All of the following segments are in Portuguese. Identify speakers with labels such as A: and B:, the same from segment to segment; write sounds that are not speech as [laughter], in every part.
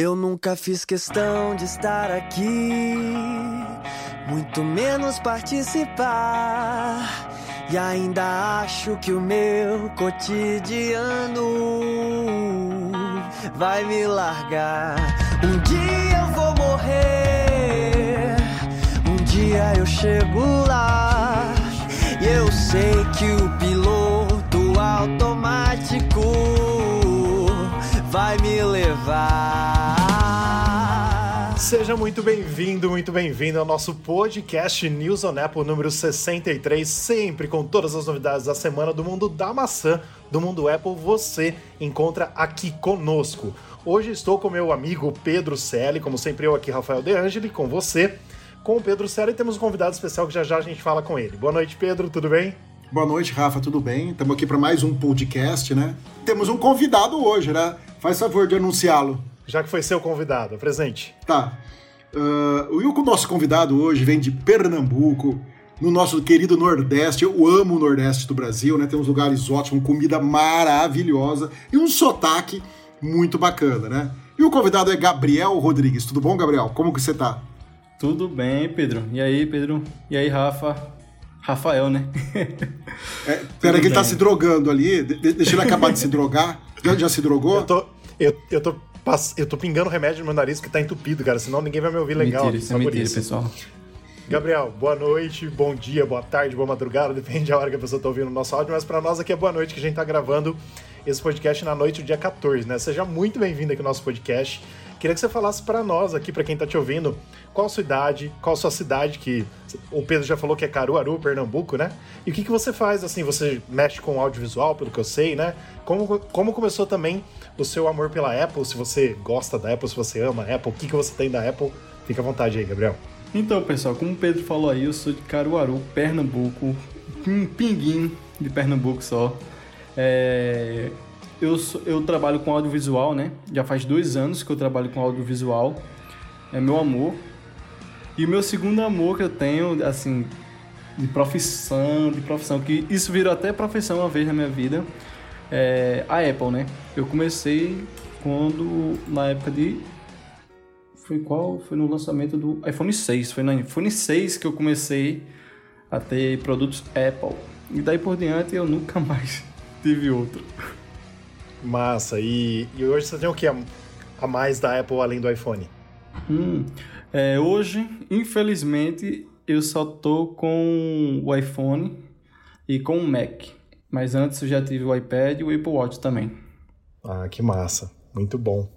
A: Eu nunca fiz questão de estar aqui, muito menos participar. E ainda acho que o meu cotidiano vai me largar. Um dia eu vou morrer, um dia eu chego lá. E eu sei que o piloto automático vai me levar.
B: Seja muito bem-vindo, muito bem-vindo ao nosso podcast News on Apple número 63, sempre com todas as novidades da semana do mundo da maçã, do mundo Apple, você encontra aqui conosco. Hoje estou com meu amigo Pedro Selle, como sempre eu aqui, Rafael De Angeli, com você. Com o Pedro Selle temos um convidado especial que já já a gente fala com ele. Boa noite, Pedro, tudo bem?
C: Boa noite, Rafa, tudo bem? Estamos aqui para mais um podcast, né? Temos um convidado hoje, né? Faz favor de anunciá-lo.
B: Já que foi seu convidado, presente.
C: Tá. Uh, o nosso convidado hoje vem de Pernambuco, no nosso querido Nordeste. Eu amo o Nordeste do Brasil, né? Tem uns lugares ótimos, comida maravilhosa e um sotaque muito bacana, né? E o convidado é Gabriel Rodrigues. Tudo bom, Gabriel? Como que você tá?
D: Tudo bem, Pedro. E aí, Pedro? E aí, Rafa? Rafael, né?
C: É, pera que ele tá se drogando ali. De deixa ele acabar de se drogar. Já, já se drogou?
B: Eu tô, eu, eu, tô, eu tô pingando remédio no meu nariz que tá entupido, cara. Senão ninguém vai me ouvir legal.
D: Mentira, isso é mentira, isso. pessoal.
B: Gabriel, boa noite, bom dia, boa tarde, boa madrugada, [laughs] depende da hora que a pessoa tá ouvindo o nosso áudio, mas para nós aqui é boa noite que a gente tá gravando esse podcast na noite do dia 14, né? Seja muito bem-vindo aqui ao nosso podcast. Queria que você falasse para nós aqui, para quem tá te ouvindo, qual a sua idade, qual a sua cidade, que o Pedro já falou que é Caruaru, Pernambuco, né? E o que, que você faz, assim, você mexe com audiovisual, pelo que eu sei, né? Como, como começou também o seu amor pela Apple, se você gosta da Apple, se você ama a Apple, o que, que você tem da Apple? Fica à vontade aí, Gabriel.
D: Então, pessoal, como o Pedro falou aí, eu sou de Caruaru, Pernambuco, um pinguim de Pernambuco só. É, eu, eu trabalho com audiovisual, né? Já faz dois anos que eu trabalho com audiovisual. É meu amor. E o meu segundo amor que eu tenho, assim, de profissão, de profissão, que isso virou até profissão uma vez na minha vida, é a Apple, né? Eu comecei quando, na época de... Foi qual? Foi no lançamento do iPhone 6. Foi no iPhone 6 que eu comecei a ter produtos Apple. E daí por diante eu nunca [laughs] mais tive outro.
B: Massa. E, e hoje você tem o que a mais da Apple além do iPhone?
D: Hum, é, hoje, infelizmente, eu só tô com o iPhone e com o Mac. Mas antes eu já tive o iPad e o Apple Watch também.
B: Ah, que massa. Muito bom.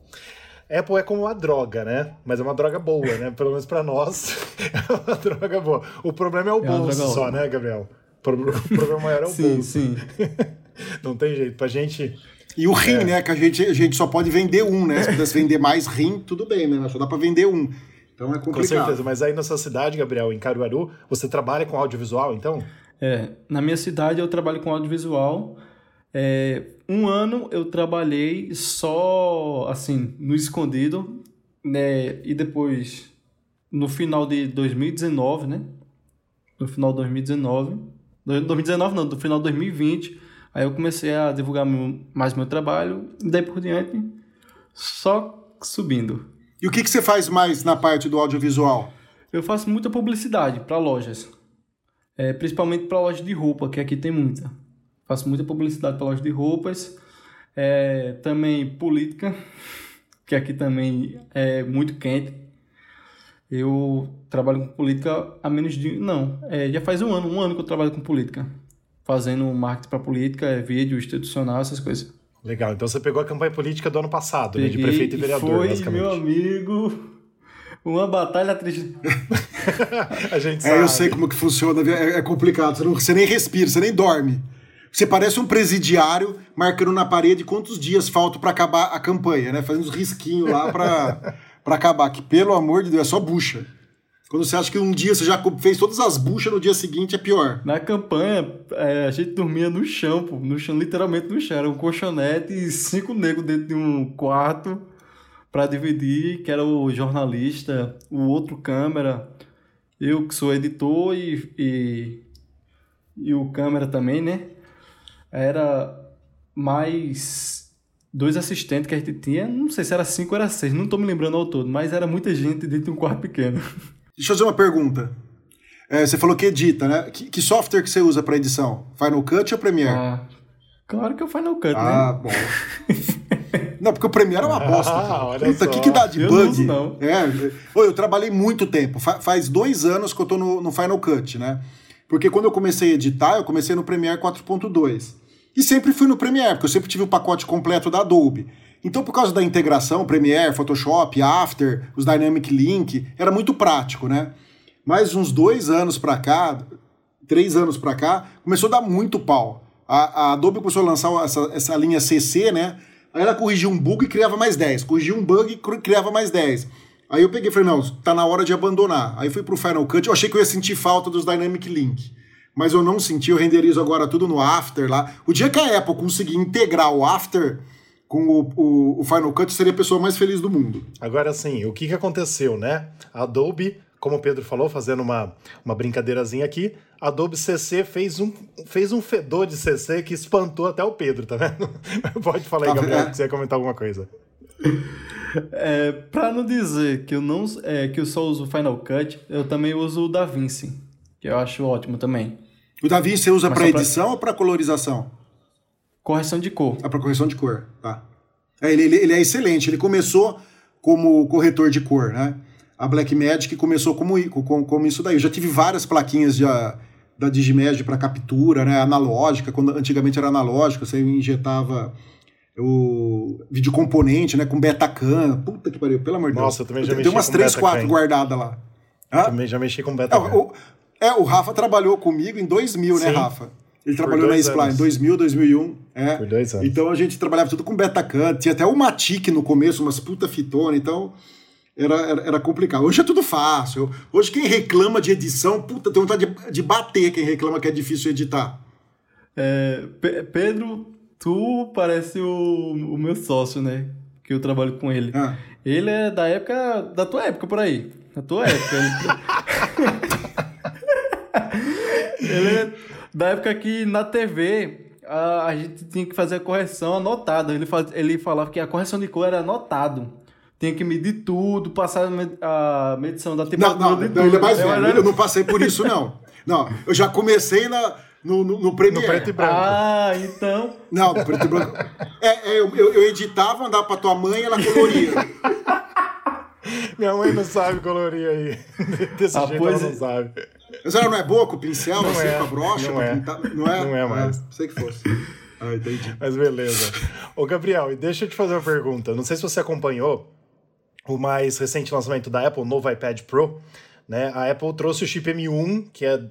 B: Apple é como uma droga, né? Mas é uma droga boa, né? Pelo menos para nós, [laughs] é uma droga boa. O problema é o é bolso só, né, Gabriel? [laughs] O problema maior é o
D: sim,
B: bolso.
D: Sim, sim. [laughs]
B: Não tem jeito. Pra gente
C: e o rim, é. né? Que a gente, a gente só pode vender um, né? Se pudesse vender mais rim, tudo bem, né? Mas só dá para vender um. Então é complicado. Com certeza,
B: mas aí na sua cidade, Gabriel, em Caruaru, você trabalha com audiovisual, então?
D: É, na minha cidade eu trabalho com audiovisual. É, um ano eu trabalhei só, assim, no escondido, né? E depois, no final de 2019, né? No final de 2019. 2019 não, no final de 2020 Aí eu comecei a divulgar mais meu trabalho, e daí por diante, só subindo.
C: E o que, que você faz mais na parte do audiovisual?
D: Eu faço muita publicidade para lojas, é, principalmente para lojas de roupa, que aqui tem muita. Faço muita publicidade para lojas de roupas, é, também política, [laughs] que aqui também é muito quente. Eu trabalho com política há menos de. Não, é, já faz um ano, um ano que eu trabalho com política fazendo marketing para política, é vídeo institucional, essas coisas.
B: Legal, então você pegou a campanha política do ano passado, né, de prefeito e vereador,
D: foi,
B: basicamente.
D: meu amigo, uma batalha triste. [laughs]
B: a gente sabe.
C: É, eu sei como que funciona, é, é complicado, você, não, você nem respira, você nem dorme. Você parece um presidiário marcando na parede quantos dias faltam para acabar a campanha, né? Fazendo uns risquinhos lá para [laughs] acabar, que pelo amor de Deus, é só bucha. Quando você acha que um dia você já fez todas as buchas, no dia seguinte é pior.
D: Na campanha, é, a gente dormia no chão, pô, no chão, literalmente no chão. Era um colchonete e cinco negros dentro de um quarto para dividir, que era o jornalista, o outro câmera, eu que sou editor e, e, e o câmera também, né? Era mais dois assistentes que a gente tinha, não sei se era cinco ou era seis, não tô me lembrando ao todo, mas era muita gente dentro de um quarto pequeno.
C: Deixa eu fazer uma pergunta. É, você falou que edita, né? Que, que software que você usa para edição? Final Cut ou Premiere?
D: Ah, claro que é o Final Cut,
C: ah,
D: né?
C: bom. [laughs] não, porque o Premiere é uma bosta. [laughs]
B: Ah, olha
C: Puta,
B: só.
C: que, que dá de
D: Eu
C: bug?
D: não não.
C: É, eu trabalhei muito tempo. Fa- faz dois anos que eu tô no, no Final Cut, né? Porque quando eu comecei a editar, eu comecei no Premiere 4.2. E sempre fui no Premiere, porque eu sempre tive o pacote completo da Adobe. Então, por causa da integração, Premiere, Photoshop, After, os Dynamic Link, era muito prático, né? Mas uns dois anos pra cá, três anos pra cá, começou a dar muito pau. A, a Adobe começou a lançar essa, essa linha CC, né? Aí ela corrigia um bug e criava mais 10. Corrigia um bug e cri- criava mais 10. Aí eu peguei e falei, não, tá na hora de abandonar. Aí fui pro Final Cut, eu achei que eu ia sentir falta dos Dynamic Link. Mas eu não senti, eu renderizo agora tudo no After lá. O dia que a Apple conseguir integrar o After com o, o, o Final Cut, seria a pessoa mais feliz do mundo.
B: Agora sim, o que, que aconteceu, né? A Adobe, como o Pedro falou, fazendo uma, uma brincadeirazinha aqui, a Adobe CC fez um, fez um fedor de CC que espantou até o Pedro, tá vendo? [laughs] Pode falar aí,
C: Tá
B: Gabriel, que você ia comentar alguma coisa. [laughs]
D: É, pra não dizer que eu não é, que eu só uso o Final Cut, eu também uso o DaVinci, que eu acho ótimo também.
C: O Davi você usa para
D: só pra-
C: edição ou para colorização?
D: Correção de cor.
C: Ah, para correção de cor, tá. É, ele, ele, ele é excelente. Ele começou como corretor de cor, né? A Blackmagic começou como, como, como isso daí. Eu já tive várias plaquinhas de, ah, da Digimagic para captura, né? Analógica, quando antigamente era analógica, você injetava o vídeo componente, né? Com Betacam. Puta que pariu, pelo amor de Deus.
B: Nossa, eu também já
C: Tem
B: mexi
C: umas
B: com
C: três,
B: Betacam.
C: quatro guardadas lá.
B: Também já mexi com
C: É,
B: beta.
C: o, é, o Rafa trabalhou comigo em 2000, né,
B: Sim.
C: Rafa? Ele trabalhou na Spline em
B: anos.
C: 2000, 2001. É.
B: Por dois anos.
C: Então a gente trabalhava tudo com Betacam. Tinha até o Matic no começo, umas puta fitona. Então era, era, era complicado. Hoje é tudo fácil. Hoje quem reclama de edição, puta, tem vontade de, de bater quem reclama que é difícil editar.
D: É, Pe- Pedro, tu parece o, o meu sócio, né? Que eu trabalho com ele.
C: Ah.
D: Ele é da época. da tua época por aí. Da tua época. ele, [laughs] ele é da época que na TV a, a gente tinha que fazer a correção anotada. Ele, faz, ele falava que a correção de cor era anotado. Tinha que medir tudo, passar a med- a medição da
C: Não,
D: temperatura
C: não,
D: de
C: não,
D: tudo.
C: ele é mais
D: Eu
C: velho. Eu não passei por isso, não. Não, eu já comecei na, no, no, no Premiere.
B: No preto e branco.
D: Ah, então.
C: Não, preto e branco. É, é, eu, eu, editava, andava pra tua mãe e ela coloria.
B: Minha mãe não sabe colorir aí. [laughs] Desse
D: Ah,
B: jeito ela
D: pois
B: não
D: é.
B: sabe.
C: Mas ela não é boa com o pincel,
B: Não
C: assim,
B: é,
C: com a brocha,
B: não é.
C: pintar? Não é?
B: Não é mais.
C: Ah, sei que fosse. Ah, entendi.
B: Mas beleza. Ô, Gabriel, e deixa eu te fazer uma pergunta. Não sei se você acompanhou o mais recente lançamento da Apple, o novo iPad Pro. Né? A Apple trouxe o chip M1, que é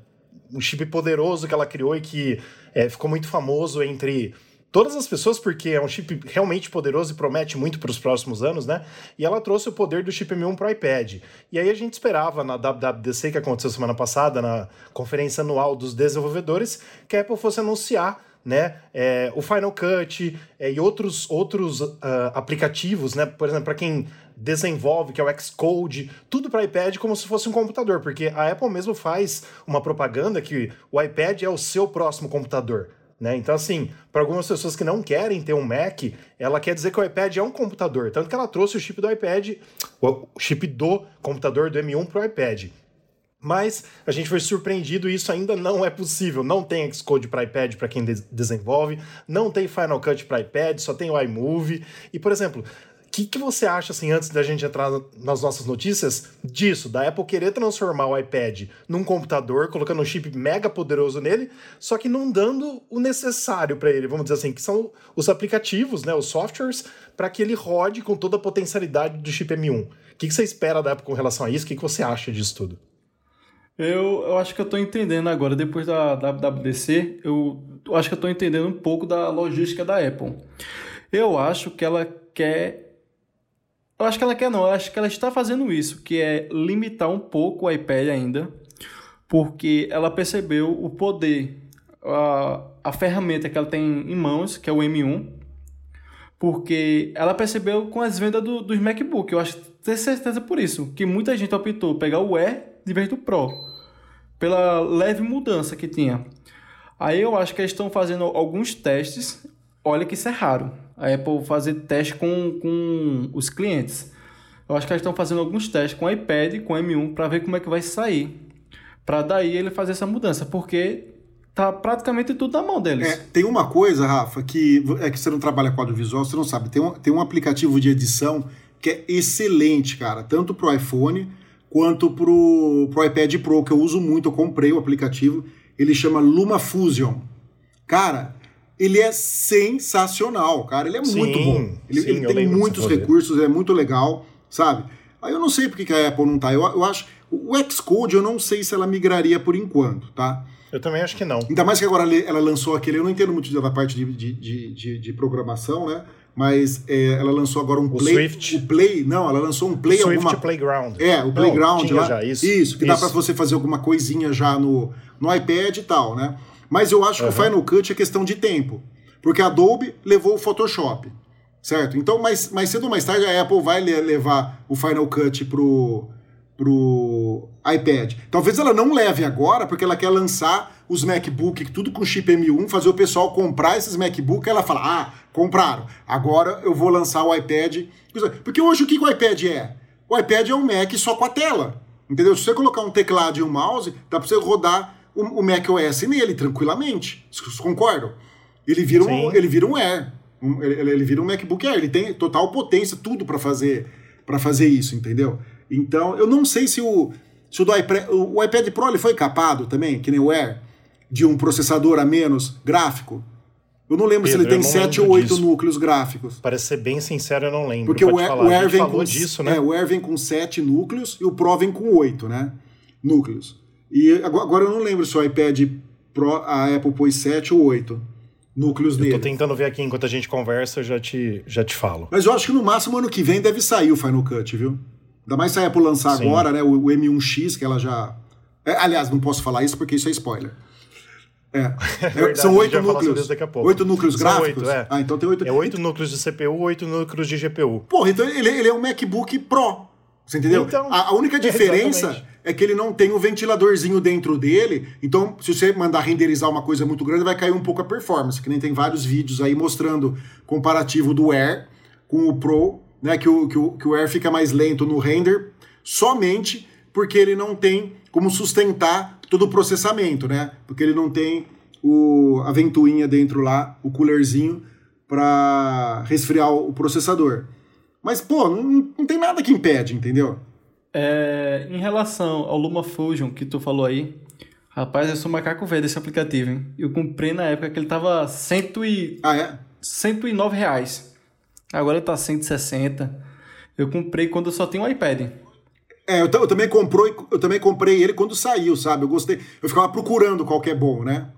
B: um chip poderoso que ela criou e que é, ficou muito famoso entre todas as pessoas, porque é um chip realmente poderoso e promete muito para os próximos anos, né? E ela trouxe o poder do chip M1 para o iPad. E aí a gente esperava na WWDC, que aconteceu semana passada, na conferência anual dos desenvolvedores, que a Apple fosse anunciar né? É, o Final Cut é, e outros, outros ah, aplicativos, né? Por exemplo, para quem desenvolve, que é o Xcode, tudo para iPad como se fosse um computador, porque a Apple mesmo faz uma propaganda que o iPad é o seu próximo computador. Né? Então, assim, para algumas pessoas que não querem ter um Mac, ela quer dizer que o iPad é um computador. Tanto que ela trouxe o chip do iPad, o chip do computador do M1 para o iPad. Mas a gente foi surpreendido e isso ainda não é possível. Não tem Xcode para iPad para quem de desenvolve, não tem Final Cut para iPad, só tem o iMovie. E, por exemplo, que, que você acha, assim, antes da gente entrar nas nossas notícias, disso, da Apple querer transformar o iPad num computador, colocando um chip mega poderoso nele, só que não dando o necessário para ele, vamos dizer assim, que são os aplicativos, né, os softwares, para que ele rode com toda a potencialidade do chip M1. O que, que você espera da Apple com relação a isso? O que, que você acha disso tudo?
D: Eu, eu acho que eu tô entendendo agora, depois da WWDC, eu, acho que eu tô entendendo um pouco da logística da Apple. Eu acho que ela quer. Eu acho que ela quer não, eu acho que ela está fazendo isso, que é limitar um pouco o iPad ainda, porque ela percebeu o poder, a, a ferramenta que ela tem em mãos, que é o M1, porque ela percebeu com as vendas do, dos MacBook. Eu acho ter certeza por isso, que muita gente optou pegar o Air de vez do Pro, pela leve mudança que tinha. Aí eu acho que eles estão fazendo alguns testes olha que isso é raro. A Apple fazer teste com, com os clientes. Eu acho que eles estão fazendo alguns testes com o iPad, com o M1, para ver como é que vai sair. Para daí ele fazer essa mudança, porque tá praticamente tudo na mão deles.
C: É, tem uma coisa, Rafa, que é que você não trabalha com audiovisual, você não sabe. Tem um, tem um aplicativo de edição que é excelente, cara, tanto pro iPhone quanto pro, pro iPad Pro, que eu uso muito, eu comprei o aplicativo. Ele chama LumaFusion. Cara, ele é sensacional, cara. Ele é
B: Sim,
C: muito bom. Ele,
B: sim,
C: ele tem muitos recursos, é muito legal, sabe? Aí eu não sei porque que a Apple não tá. Eu, eu acho. O Xcode eu não sei se ela migraria por enquanto, tá?
B: Eu também acho que não.
C: Ainda mais que agora ela lançou aquele. Eu não entendo muito da parte de, de, de, de- programação, né? Mas é, ela lançou agora um
B: O
C: Play.
B: Swift.
C: O Play. Não, ela lançou um Play
B: Swift
C: alguma.
B: Playground.
C: É, o
B: Não,
C: Playground
B: tinha
C: lá.
B: já, isso.
C: que dá
B: Isso.
C: pra você fazer alguma coisinha já no, no iPad e tal, né? Mas eu acho que o Final Cut é questão de tempo. Porque a Adobe levou o Photoshop, certo? Então, mais, mais cedo ou mais tarde, a Apple vai le- levar o Final Cut pro, pro iPad. Talvez ela não leve agora, porque ela quer lançar os MacBook, tudo com chip M1, fazer o pessoal comprar esses MacBook, ela fala, ah, compraram, agora eu vou lançar o iPad. Porque hoje o que, que o iPad é? O iPad é um Mac só com a tela, entendeu? Se você colocar um teclado e um mouse, dá pra você rodar o, o Mac OS nele tranquilamente. Vocês concordam? Ele vira um, ele vira um Air, um- ele, ele vira um MacBook Air, ele tem total potência, tudo para fazer para fazer isso, entendeu? Então, eu não sei se o se o, do iPad, o, iPad Pro ele foi capado também, que nem o Air, de um processador a menos gráfico. Eu não lembro se
B: Pedro,
C: ele tem
B: eu não
C: 7 ou
B: lembro
C: 8
B: disso.
C: núcleos gráficos.
B: Para ser bem sincero, eu não lembro.
C: Porque o Air, o Air vem com
B: disso, né?
C: é, o Air vem com 7 núcleos e o Pro vem com 8, né? Núcleos. E agora, eu não lembro se o iPad Pro a Apple pôs 7 ou 8 núcleos
B: Eu
C: nele.
B: tô tentando ver aqui enquanto a gente conversa, eu já te, já te falo.
C: Mas eu acho que no máximo ano que vem deve sair o Final Cut, viu? Ainda mais se a Apple lançar
B: Sim.
C: agora, né? O, o M1X, que ela já. É, aliás, não posso falar isso porque isso é spoiler. É. [laughs]
B: verdade,
C: São
B: a gente
C: oito núcleos. Oito núcleos
B: São
C: gráficos?
B: oito, é.
C: Ah, então tem oito.
B: É oito núcleos de CPU, oito núcleos de GPU.
C: Porra, então ele, ele é um MacBook Pro. Você entendeu?
B: Então,
C: a, a única [laughs] diferença. É que ele não tem o ventiladorzinho dentro dele. Então, se você mandar renderizar uma coisa muito grande, vai cair um pouco a performance. Que nem tem vários vídeos aí mostrando comparativo do Air com o Pro, né? Que o, que o, que o Air fica mais lento no render, somente porque ele não tem como sustentar todo o processamento, né? Porque ele não tem o, a ventoinha dentro lá, o coolerzinho, para resfriar o processador. Mas, pô, não, não tem nada que impede, entendeu?
D: É, em relação ao LumaFusion que tu falou aí, rapaz, eu sou macaco velho desse aplicativo, hein? Eu comprei na época que ele tava cento e,
C: Ah, é?
D: 109 reais. Agora ele tá 160. Eu comprei quando eu só tinha um iPad.
C: É, eu, eu também comprei, eu também comprei ele quando saiu, sabe? Eu gostei. Eu ficava procurando qual que é bom, né?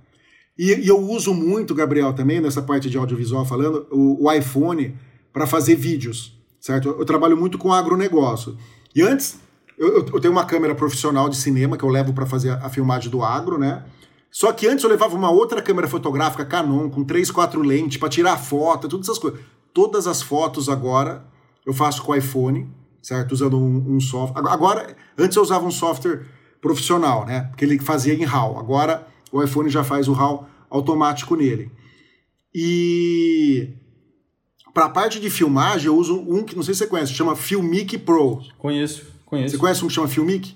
C: E, e eu uso muito, Gabriel, também, nessa parte de audiovisual falando, o, o iPhone para fazer vídeos, certo? Eu, eu trabalho muito com agronegócio. E antes, eu, eu- tenho uma câmera profissional de cinema que eu levo para fazer a, filmagem do agro, né? Só que antes eu levava uma outra câmera fotográfica Canon com 3, 4 lentes para tirar foto, todas essas coisas. Todas as fotos agora eu faço com o iPhone, certo? Usando um, um software. Agora, antes eu usava um software profissional, né? Porque ele fazia em RAW. Agora o iPhone já faz o RAW automático nele. E para a parte de filmagem eu uso um que não sei se você conhece, chama Filmic Pro.
D: Conheço, conheço.
C: Você conhece um que chama Filmic?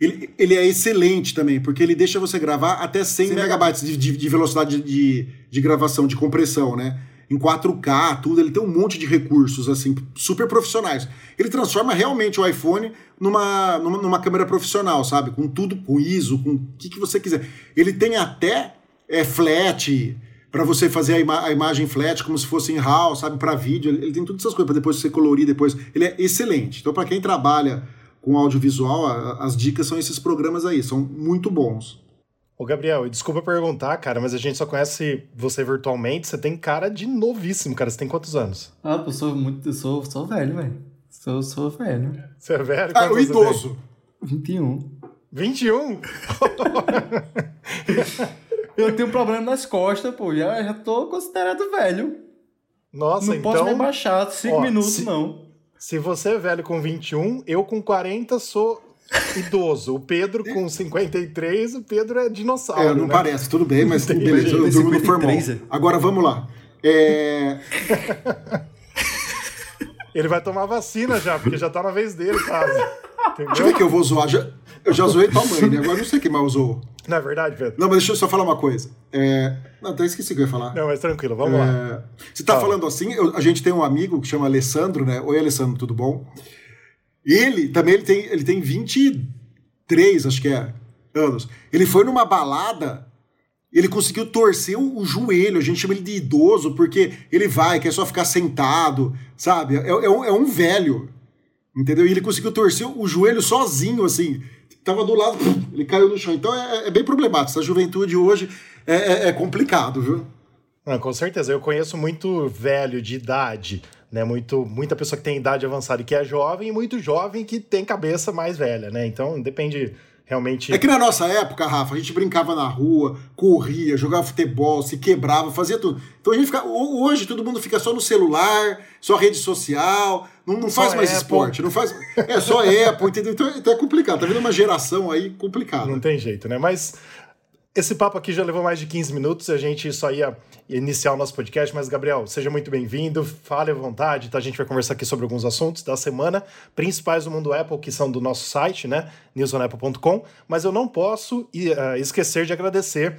C: Ele, ele é excelente também, porque ele deixa você gravar até 100 megabytes de, de- de velocidade de, de gravação, de compressão, né? Em 4K, tudo. Ele tem um monte de recursos, assim, super profissionais. Ele transforma realmente o iPhone numa, numa, numa câmera profissional, sabe? Com tudo, com ISO, com o que, que você quiser. Ele tem até é, flat, para você fazer a, ima- a imagem flat como se fosse em RAW, sabe, para vídeo. Ele, ele tem todas essas coisas para depois você colorir depois. Ele é excelente. Então, para quem trabalha com audiovisual, a- as dicas são esses programas aí, são muito bons.
B: Ô, Gabriel, e desculpa perguntar, cara, mas a gente só conhece você virtualmente. Você tem cara de novíssimo, cara. Você tem quantos anos?
D: Ah, pô, eu sou muito. Eu sou, sou velho, velho. Sou, sou velho.
B: Você é velho?
C: Ah, o
B: você tem?
C: idoso.
D: 21.
B: 21? [laughs]
D: Eu tenho problema nas costas, pô. Já, já tô considerado velho.
B: Nossa,
D: não
B: então.
D: posso me baixar 5
B: ó,
D: minutos,
B: se-
D: não.
B: Se você é velho com 21, eu com 40 sou idoso. O Pedro com 53, o Pedro é dinossauro.
C: É, não
B: né?
C: parece, tudo bem, mas
B: Tem-
C: beleza, eu durmo no
D: 53,
C: formal. Agora vamos lá. É... [laughs]
B: Ele vai tomar vacina já, porque já tá na vez dele, quase.
C: Deixa eu ver que eu vou zoar. Já, eu já zoei tua mãe, né? Agora não sei quem mais usou.
B: Não é verdade, Pedro?
C: Não, mas deixa eu só falar uma coisa. É... Não, até esqueci o que eu ia falar.
B: Não, mas tranquilo, vamos é... lá.
C: Você tá Fala. falando assim, eu, a gente tem um amigo que chama Alessandro, né? Oi, Alessandro, tudo bom? Ele também ele tem, ele tem 23, acho que é, anos. Ele foi numa balada ele conseguiu torcer o, joelho, a gente chama ele de idoso, porque ele vai, quer só ficar sentado, sabe? É, é, um, é um velho, entendeu? E ele conseguiu torcer o joelho sozinho, assim. Tava do lado, ele caiu no chão. Então é, é bem problemático. Essa juventude hoje é, é, é complicado, viu?
B: Não, com certeza. Eu conheço muito velho de idade, né? Muito, muita pessoa que tem idade avançada e que é jovem, e muito jovem que tem cabeça mais velha, né? Então depende realmente.
C: É que na nossa época, Rafa, a gente brincava na rua, corria, jogava futebol, se quebrava, fazia tudo. Então a gente fica. Hoje todo mundo fica só no celular, só rede social, não, não faz mais Apple. esporte, não faz. É só [laughs] Apple, entendeu? Então, então é complicado. Tá vendo uma geração aí complicada.
B: Não tem jeito, né? Mas esse papo aqui já levou mais de 15 minutos, a gente só ia iniciar o nosso podcast, mas Gabriel, seja muito bem-vindo, fale à vontade, tá? A gente vai conversar aqui sobre alguns assuntos da semana, principais do mundo Apple, que são do nosso site, né? newsonapple.com, mas eu não posso uh, esquecer de agradecer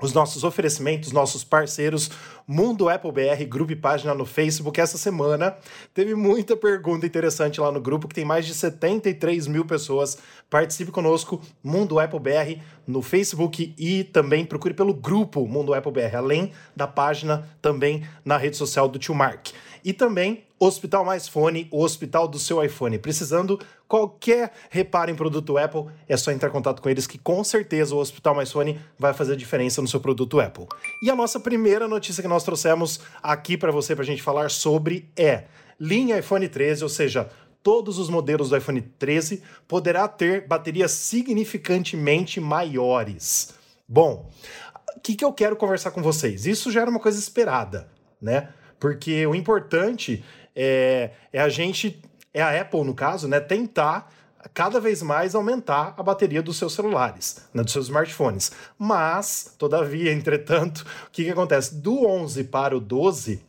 B: os nossos oferecimentos, nossos parceiros, Mundo Apple BR, grupo e página no Facebook. Essa semana teve muita pergunta interessante lá no grupo, que tem mais de 73 mil pessoas. Participe conosco, Mundo Apple BR, no Facebook e também procure pelo grupo Mundo Apple BR, além da página também na rede social do Tio Mark. E também Hospital Mais Fone, o hospital do seu iPhone. Precisando qualquer reparo em produto Apple, é só entrar em contato com eles que com certeza o Hospital Mais Fone vai fazer diferença no seu produto Apple. E a nossa primeira notícia que nós trouxemos aqui para você para a gente falar sobre é linha iPhone 13, ou seja, todos os modelos do iPhone 13 poderá ter baterias significantemente maiores. Bom, o que, que eu quero conversar com vocês? Isso já era uma coisa esperada, né? Porque o importante é, é a gente, é a Apple no caso, né, tentar cada vez mais aumentar a bateria dos seus celulares, né, dos seus smartphones. Mas, todavia, entretanto, [laughs] o que, que acontece? Do 11 para o 12,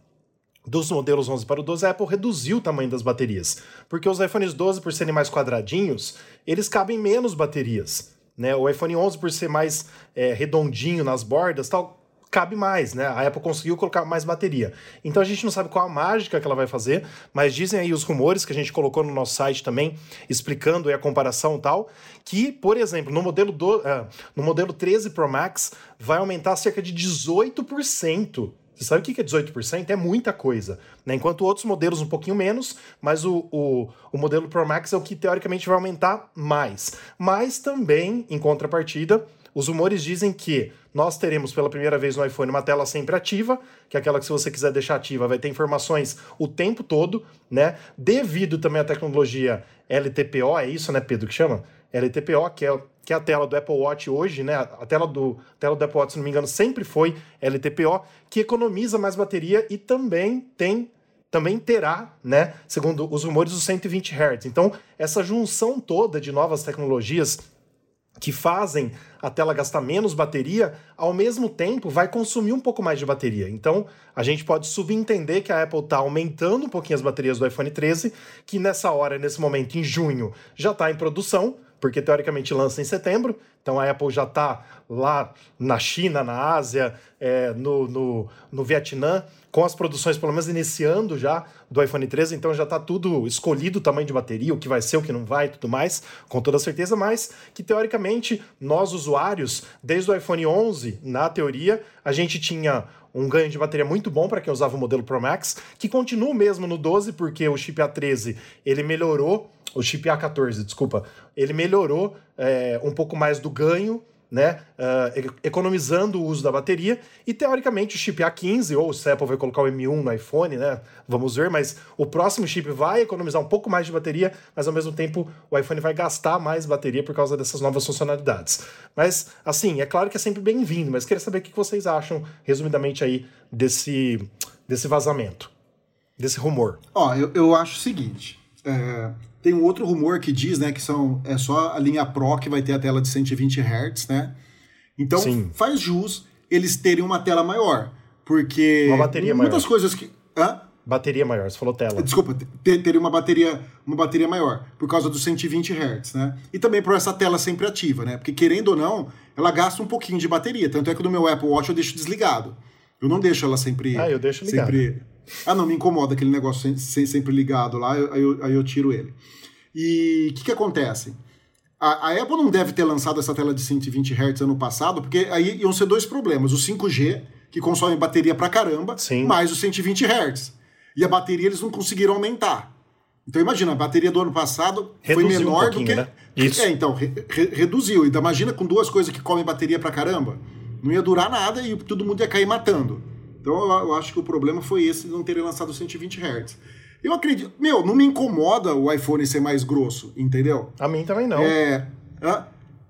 B: dos modelos 11 para o 12, a Apple reduziu o tamanho das baterias. Porque os iPhones 12, por serem mais quadradinhos, eles cabem menos baterias. Né? O iPhone 11, por ser mais é, redondinho nas bordas, tal, cabe mais, né? A Apple conseguiu colocar mais bateria. Então a gente não sabe qual a mágica que ela vai fazer, mas dizem aí os rumores que a gente colocou no nosso site também, explicando a comparação e tal, que, por exemplo, no modelo, do, uh, no modelo 13 Pro Max vai aumentar cerca de 18%. Você sabe o que é 18%? É muita coisa. Né? Enquanto outros modelos um pouquinho menos, mas o, o, o modelo Pro Max é o que teoricamente vai aumentar mais. Mas também, em contrapartida, os rumores dizem que nós teremos pela primeira vez no iPhone uma tela sempre ativa, que é aquela que se você quiser deixar ativa vai ter informações o tempo todo, né? Devido também à tecnologia LTPO, é isso, né, Pedro, que chama? LTPO, que é, que é a tela do Apple Watch hoje, né? A tela do, a tela do Apple Watch, se não me engano, sempre foi LTPO, que economiza mais bateria e também tem também terá, né, segundo os rumores, os 120 Hz. Então, essa junção toda de novas tecnologias que fazem a tela gastar menos bateria, ao mesmo tempo vai consumir um pouco mais de bateria. Então, a gente pode subentender que a Apple está aumentando um pouquinho as baterias do iPhone 13, que nessa hora, nesse momento, em junho, já está em produção, porque teoricamente lança em setembro. Então a Apple já está lá na China, na Ásia, é, no, no, no Vietnã, com as produções pelo menos iniciando já do iPhone 13, então já está tudo escolhido o tamanho de bateria, o que vai ser, o que não vai e tudo mais, com toda certeza, mas que teoricamente nós usuários, desde o iPhone 11, na teoria, a gente tinha um ganho de bateria muito bom para quem usava o modelo Pro Max, que continua mesmo no 12, porque o chip A13 ele melhorou, o chip A14, desculpa, ele melhorou é, um pouco mais do ganho né, uh, economizando o uso da bateria, e teoricamente o chip A15, ou a Apple vai colocar o M1 no iPhone, né, vamos ver, mas o próximo chip vai economizar um pouco mais de bateria, mas ao mesmo tempo o iPhone vai gastar mais bateria por causa dessas novas funcionalidades. Mas, assim, é claro que é sempre bem-vindo, mas queria saber o que vocês acham, resumidamente aí, desse, desse vazamento, desse rumor.
C: Ó, eu, eu acho o seguinte, é, tem um outro rumor que diz, né, que são é só a linha Pro que vai ter a tela de 120 Hz, né? Então Sim. faz jus eles terem uma tela maior. Porque.
B: Uma bateria
C: muitas
B: maior.
C: coisas que. Hã?
B: Bateria maior, você falou tela.
C: Desculpa, te- teria uma bateria, uma bateria maior, por causa dos 120 Hz, né? E também por essa tela sempre ativa, né? Porque querendo ou não, ela gasta um pouquinho de bateria. Tanto é que no meu Apple Watch eu deixo desligado. Eu não deixo ela sempre.
B: Ah, eu deixo ligado.
C: Sempre... Ah, não, me incomoda aquele negócio sem, sem- sempre ligado lá, eu- aí eu, aí eu tiro ele. E o que, que acontece? A, a Apple não deve ter lançado essa tela de 120 Hz ano passado, porque aí iam ser dois problemas: o 5G, que consome bateria pra caramba,
B: Sim.
C: mais os 120 Hz. E a bateria eles não conseguiram aumentar. Então imagina, a bateria do ano passado foi
B: Reduziu um
C: menor do
B: pouquinho,
C: que.
B: né? Isso.
C: É, então, re- re- reduziu. Então imagina com duas coisas que comem bateria pra caramba. Não ia durar nada e todo mundo ia cair matando. Então eu, acho que o problema foi esse de não terem lançado 120 Hz. Eu acredito. Meu, não me incomoda o iPhone ser mais grosso, entendeu?
B: A mim também não.
C: É,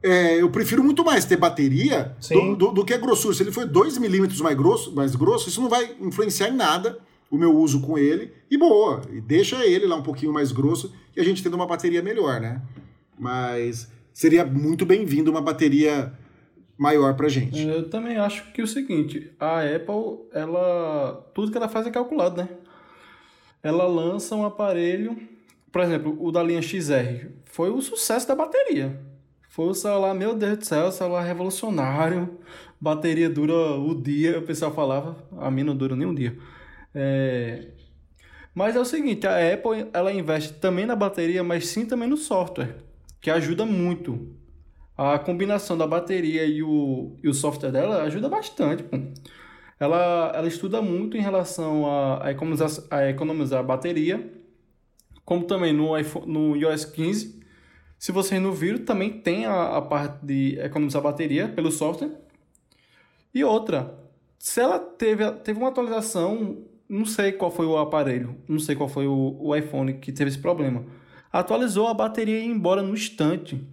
C: é, eu prefiro muito mais ter bateria do, do- do que a grossura. Se ele for 2 milímetros mais grosso, mais grosso, isso não vai influenciar em nada o meu uso com ele. E boa, e deixa ele lá um pouquinho mais grosso e a gente tendo uma bateria melhor, né? Mas seria muito bem-vindo uma bateria maior pra gente.
D: Eu também acho que é o seguinte, a Apple, ela. Tudo que ela faz é calculado, né? Ela lança um aparelho, por exemplo, o da linha XR, foi o sucesso da bateria. Foi o celular, meu Deus do céu, celular revolucionário. Bateria dura o dia, o pessoal falava, a mim não dura nem um dia. É, Mas é o seguinte, a Apple ela investe também na bateria, mas sim também no software, que ajuda muito. A combinação da bateria e o, e o software dela ajuda bastante. Ela, ela estuda muito em relação a, a, economizar, a economizar a bateria, como também no, iPhone, no iOS 15. Se vocês não viram, também tem a, a parte de economizar bateria pelo software. E outra, se ela teve, teve uma atualização, não sei qual foi o aparelho, não sei qual foi o, o iPhone que teve esse problema. Atualizou a bateria e ia embora no instante.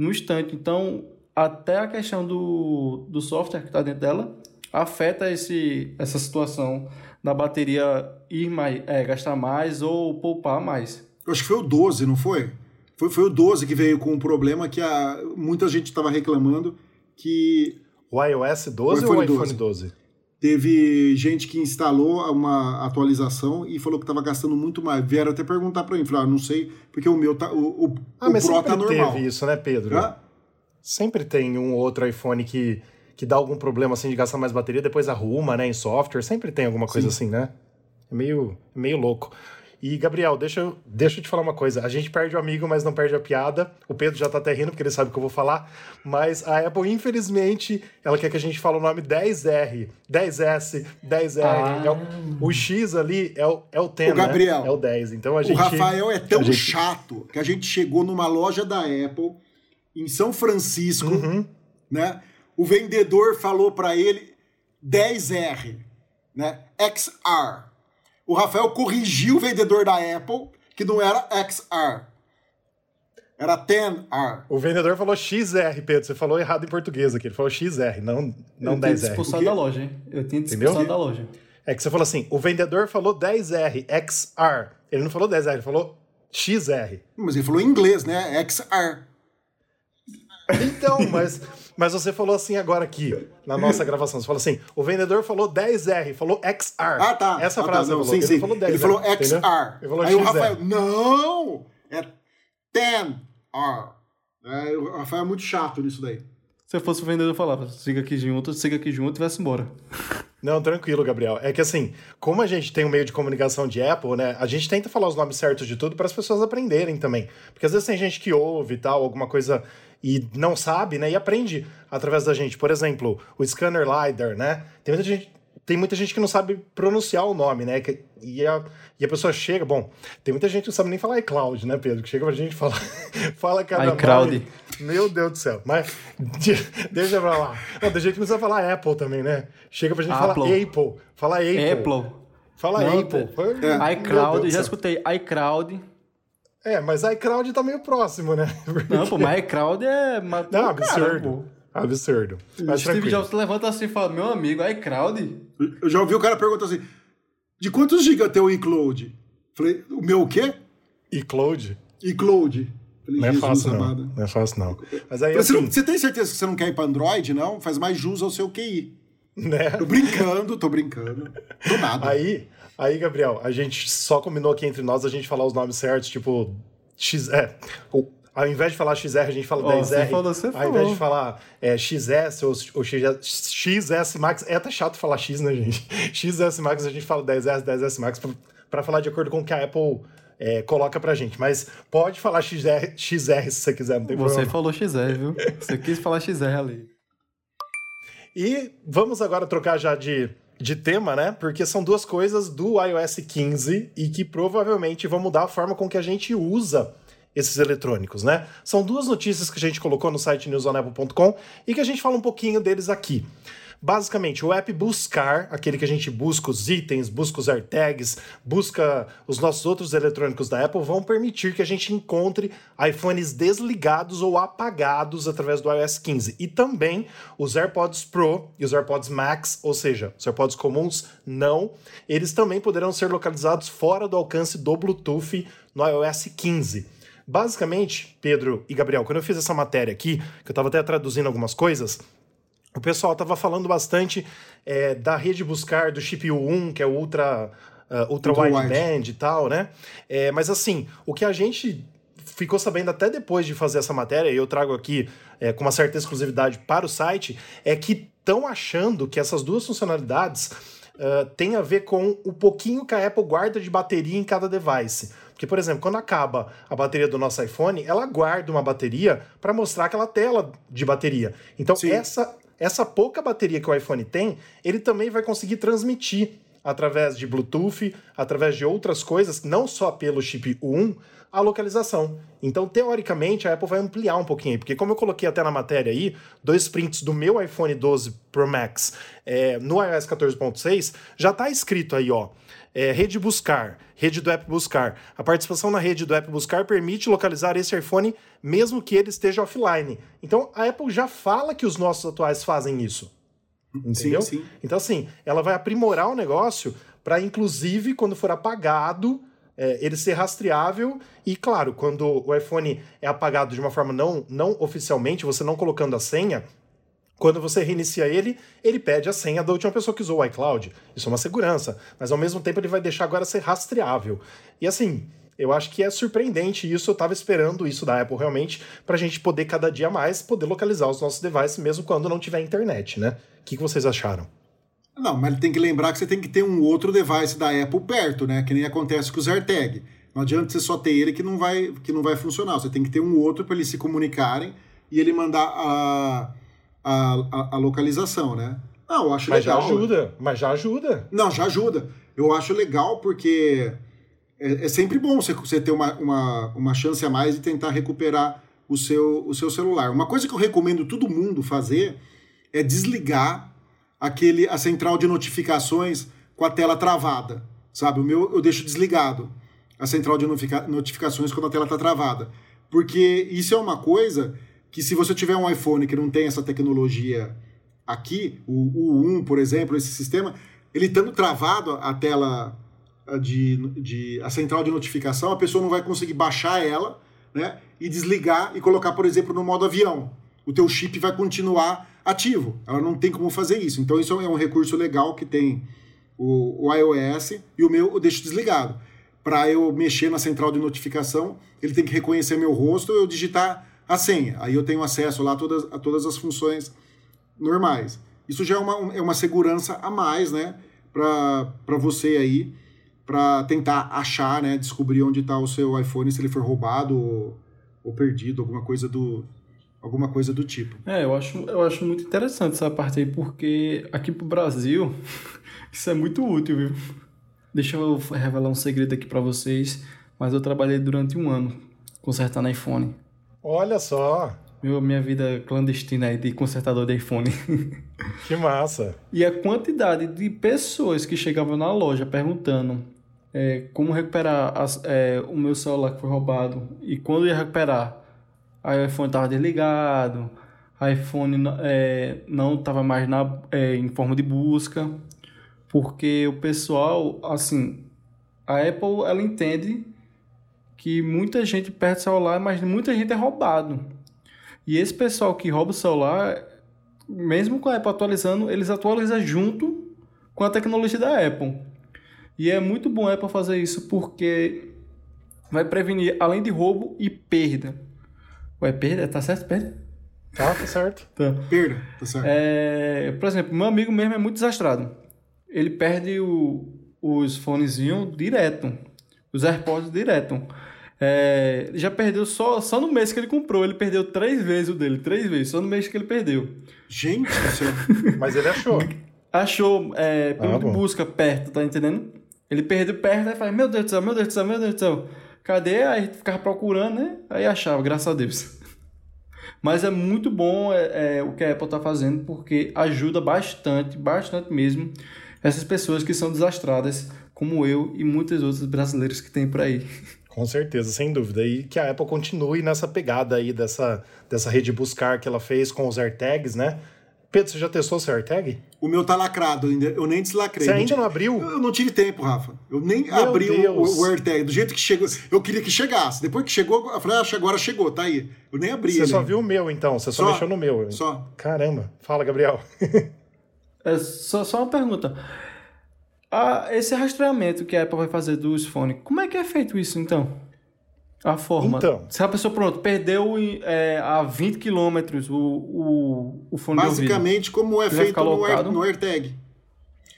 D: No instante. Então, até a questão do, do software que está dentro dela afeta esse, essa situação da bateria ir mais, é, gastar mais ou poupar mais.
C: Eu acho que foi o 12, não foi? Foi, foi o 12 que veio com um problema que a, muita gente estava reclamando que
B: O iOS 12
C: O
B: ou o
C: iPhone
B: iPhone 12?
C: Teve gente que instalou uma atualização e falou que estava gastando muito mais. Vieram até perguntar para mim, falaram, ah, não sei, porque o meu tá o, o,
B: Ah,
C: o
B: mas
C: Pro
B: sempre
C: tá normal.
B: teve isso, né, Pedro?
C: Hã?
B: Sempre tem um ou outro iPhone que, que dá algum problema assim de gastar mais bateria, depois arruma, né, em software. Sempre tem alguma coisa assim, né? É meio, é meio louco. E, Gabriel, deixa eu, deixa eu te falar uma coisa. A gente perde o amigo, mas não perde a piada. O Pedro já tá até rindo, porque ele sabe o que eu vou falar. Mas a Apple, infelizmente, ela quer que a gente fale o nome 10R, 10S, 10R.
D: Ah.
B: É o, o X ali é o, é o 10,
C: O Gabriel,
B: né? É o 10. Então a
C: O
B: gente...
C: Rafael é tão
B: gente-
C: chato que a gente chegou numa loja da Apple em São Francisco,
B: Uhum.
C: né? O vendedor falou para ele 10R, né? XR. O Rafael corrigiu o vendedor da Apple que não era XR. Era 10R.
B: O vendedor falou XR, Pedro. Você falou errado em português aqui. Ele falou XR, não, não
D: eu tinha
B: 10R.
D: expulsado
C: O quê?
D: da loja, hein? Eu tinha expulsado da loja.
B: É que você falou assim: o vendedor falou 10R, XR. Ele não falou 10R, ele falou XR.
C: Mas ele falou em inglês, né? XR.
B: Então, mas, mas você falou assim agora aqui, na nossa gravação. Você falou assim: o vendedor falou 10R, falou XR.
C: Ah, tá.
B: Essa
C: Ah, tá,
B: frase
C: não,
B: você falou.
C: sim, sim.
B: Ele falou 10R.
C: Ele falou
B: entendeu?
C: XR.
B: Ele falou
C: Aí o
B: XR.
C: Rafael, não! É 10R. É, o Rafael é muito chato nisso daí.
D: Se eu fosse o vendedor, eu falava, siga aqui junto, siga aqui junto e vai-se embora.
B: Não, tranquilo, Gabriel. É que assim, como a gente tem um meio de comunicação de Apple, né? A gente tenta falar os nomes certos de tudo para as pessoas aprenderem também. Porque às vezes tem gente que ouve e tal, alguma coisa e não sabe, né? E aprende através da gente. Por exemplo, o scanner LiDAR, né? Tem muita gente, tem muita gente que não sabe pronunciar o nome, né? Que- E a, e a pessoa chega, bom, tem muita gente que não sabe nem falar iCloud, né, Pedro? Que chega pra gente e fala, [laughs] fala cada
D: iCloud.
B: nome. Meu Deus do céu. Mas deixa pra lá. Não, tem gente que não sabe falar Apple também, né? Chega pra gente falar
D: Apple.
B: Apple. Fala Apple.
D: Apple.
B: Fala
D: Não,
B: Apple. Deus
D: iCloud, já escutei iCloud.
B: É, mas iCloud tá meio próximo, né? [laughs]
D: Não, pô, mas iCloud é... matou
B: Não,
D: o cara,
B: absurdo.
D: pô.
B: absurdo.
D: O
B: Mas
D: Steve
B: tranquilo.
D: Jobs levanta assim e fala, meu amigo, iCloud?
C: Eu já ouvi o cara perguntar assim: de quantos giga tem o iCloud? Falei, o meu o quê?
B: iCloud?
C: iCloud. Falei,
B: Não é fácil, não.
C: amado.
B: Não é fácil, não. Mas aí,
C: Você,
B: assim,
C: não- você tem certeza que você não quer ir para Android, não? Faz mais jus ao seu QI. [laughs]
B: Né?
C: Tô brincando, tô brincando. Tô nada.
B: Aí, aí, Gabriel, a gente só combinou aqui entre nós a gente falar os nomes certos, tipo, X, é, ao invés de falar XR, a gente fala oh, 10R.
D: Falou, você
B: ao
D: falou.
B: invés de falar é, XS ou, ou XS, XS Max, é até chato falar X, né, gente? [laughs] XS Max a gente fala 10S, 10S Max, para falar de acordo com o que a Apple é, coloca pra gente. Mas pode falar XR, XR se você quiser, não tem
D: você
B: problema.
D: Você falou XR, viu? Você quis falar XR ali.
B: E vamos agora trocar já de, de tema, né? Porque são duas coisas do iOS 15 e que provavelmente vão mudar a forma com que a gente usa esses eletrônicos, né? São duas notícias que a gente colocou no site newsonapple.com e que a gente fala um pouquinho deles aqui. Basicamente, o app Buscar, aquele que a gente busca os itens, busca os AirTags, busca os nossos outros eletrônicos da Apple, vão permitir que a gente encontre iPhones desligados ou apagados através do iOS 15. E também os AirPods Pro e os AirPods Max, ou seja, os AirPods comuns, não. Eles também poderão ser localizados fora do alcance do Bluetooth no iOS 15. Basicamente, Pedro e Gabriel, quando eu fiz essa matéria aqui, que eu estava até traduzindo algumas coisas, o pessoal estava falando bastante é, da rede buscar do chip U1, que é o Ultra, uh, ultra, ultra Wideband wide. e tal, né? É, mas assim, o que a gente ficou sabendo até depois de fazer essa matéria, e eu trago aqui é, com uma certa exclusividade para o site, é que estão achando que essas duas funcionalidades uh, têm a ver com o pouquinho que a Apple guarda de bateria em cada device. Porque, por exemplo, quando acaba a bateria do nosso iPhone, ela guarda uma bateria para mostrar aquela tela de bateria. Então, Sim. essa essa pouca bateria que o iPhone tem, ele também vai conseguir transmitir através de Bluetooth, através de outras coisas, não só pelo chip 1, a localização. Então, teoricamente, a Apple vai ampliar um pouquinho, porque como eu coloquei até na matéria aí, dois prints do meu iPhone 12 Pro Max é, no iOS 14.6, já está escrito aí, ó, é, rede buscar, rede do app buscar. A participação na rede do app buscar permite localizar esse iPhone mesmo que ele esteja offline. Então a Apple já fala que os nossos atuais fazem isso. Entendeu? Sim, sim. Então, assim, ela vai aprimorar o negócio para, inclusive, quando for apagado, é, ele ser rastreável. E, claro, quando o iPhone é apagado de uma forma não, não oficialmente, você não colocando a senha, quando você reinicia ele, ele pede a senha da última pessoa que usou o iCloud. Isso é uma segurança, mas ao mesmo tempo ele vai deixar agora ser rastreável. E assim, eu acho que é surpreendente isso, eu estava esperando isso da Apple realmente, para a gente poder cada dia mais poder localizar os nossos devices, mesmo quando não tiver internet, né? O que, que vocês acharam?
C: Não, mas tem que lembrar que você tem que ter um outro device da Apple perto, né? Que nem acontece com os AirTag. Não adianta você só ter ele que não vai, que não vai funcionar. Você tem que ter um outro para eles se comunicarem e ele mandar a a, a, a localização, né? Não, eu acho
B: mas
C: legal.
B: Mas já ajuda, mas já ajuda.
C: Não, já ajuda. Eu acho legal porque é, é sempre bom você, você ter uma, uma, uma chance a mais de tentar recuperar o seu, o seu celular. Uma coisa que eu recomendo todo mundo fazer é desligar aquele a central de notificações com a tela travada. Sabe? O meu eu deixo desligado a central de notificações quando a tela está travada. Porque isso é uma coisa que se você tiver um iPhone que não tem essa tecnologia aqui, o, o 1, por exemplo, esse sistema, ele estando travado a tela de, de a central de notificação, a pessoa não vai conseguir baixar ela, né, e desligar e colocar, por exemplo, no modo avião. O teu chip vai continuar ativo. Ela não tem como fazer isso. Então isso é um recurso legal que tem o, o iOS e o meu eu deixo desligado. Para eu mexer na central de notificação, ele tem que reconhecer meu rosto, eu digitar a senha. Aí eu tenho acesso lá a todas, a todas as funções normais. Isso já é uma, é uma segurança a mais, né, para você aí, para tentar achar, né, descobrir onde está o seu iPhone, se ele for roubado ou, ou perdido, alguma coisa do, alguma coisa do tipo.
D: É, eu acho, eu acho muito interessante essa parte aí, porque aqui pro Brasil [laughs] isso é muito útil, viu? Deixa eu revelar um segredo aqui para vocês, mas eu trabalhei durante um ano consertando iPhone.
B: Olha só.
D: Meu, minha vida clandestina aí de consertador de iPhone. [laughs]
B: Que massa.
D: e a quantidade de pessoas que chegavam na loja perguntando é, como recuperar as, é, o meu celular que foi roubado e quando ia recuperar, aí o iPhone estava desligado, o iPhone é, não estava mais na, é, em forma de busca, porque o pessoal, assim, a Apple ela entende que muita gente perde celular, mas muita gente é roubado. E esse pessoal que rouba o celular mesmo com a Apple atualizando, eles atualizam junto com a tecnologia da Apple. E é muito bom a Apple fazer isso porque vai prevenir, além de roubo e perda. Ué, perda? Tá certo? Perda?
B: Tá, tá certo.
D: Tá.
C: Perda, tá certo.
D: É, por exemplo, meu amigo mesmo é muito desastrado. Ele perde o, os fonezinhos direto. Os AirPods direto. É, ele já perdeu só, só no mês que ele comprou. Ele perdeu três vezes o dele. Três vezes. Só no mês que ele perdeu.
C: Gente do céu. [laughs]
B: Mas ele achou.
D: Achou é, pelo
B: Ah,
D: busca perto, tá entendendo? Ele perdeu perto, aí faz, meu Deus do céu, meu Deus do céu, meu Deus do céu. Cadê? Aí ficava procurando, né? Aí achava, graças a Deus. [laughs] Mas é muito bom é, é, o que a Apple tá fazendo, porque ajuda bastante, bastante mesmo, essas pessoas que são desastradas, como eu e muitos outros brasileiros que tem por aí. [laughs]
B: Com certeza, sem dúvida. E que a Apple continue nessa pegada aí dessa, dessa rede buscar que ela fez com os AirTags, né? Pedro, você já testou o seu AirTag?
C: O meu tá lacrado ainda, eu nem deslacrei.
B: Você ainda
C: tive-
B: não abriu?
C: Eu não tive tempo, Rafa. Eu nem
B: Meu
C: abri o,
B: Deus.
C: o AirTag. Do jeito que chegou. Eu queria que chegasse. Depois que chegou, eu falei, ah, agora chegou, tá aí. Eu nem abri
B: Você
C: ele
B: só
C: ainda.
B: viu o meu, então. Você só,
C: Só.
B: mexeu no meu.
C: Só.
B: Caramba. Fala, Gabriel. [laughs]
D: É só, só uma pergunta. Ah, esse rastreamento que a Apple vai fazer dos fones, como é que é feito isso então? A forma.
B: Então.
D: Se a pessoa, pronto, perdeu é, a 20 km o, o, o fone de ouvido.
C: Basicamente, como é feito no, Air, no AirTag.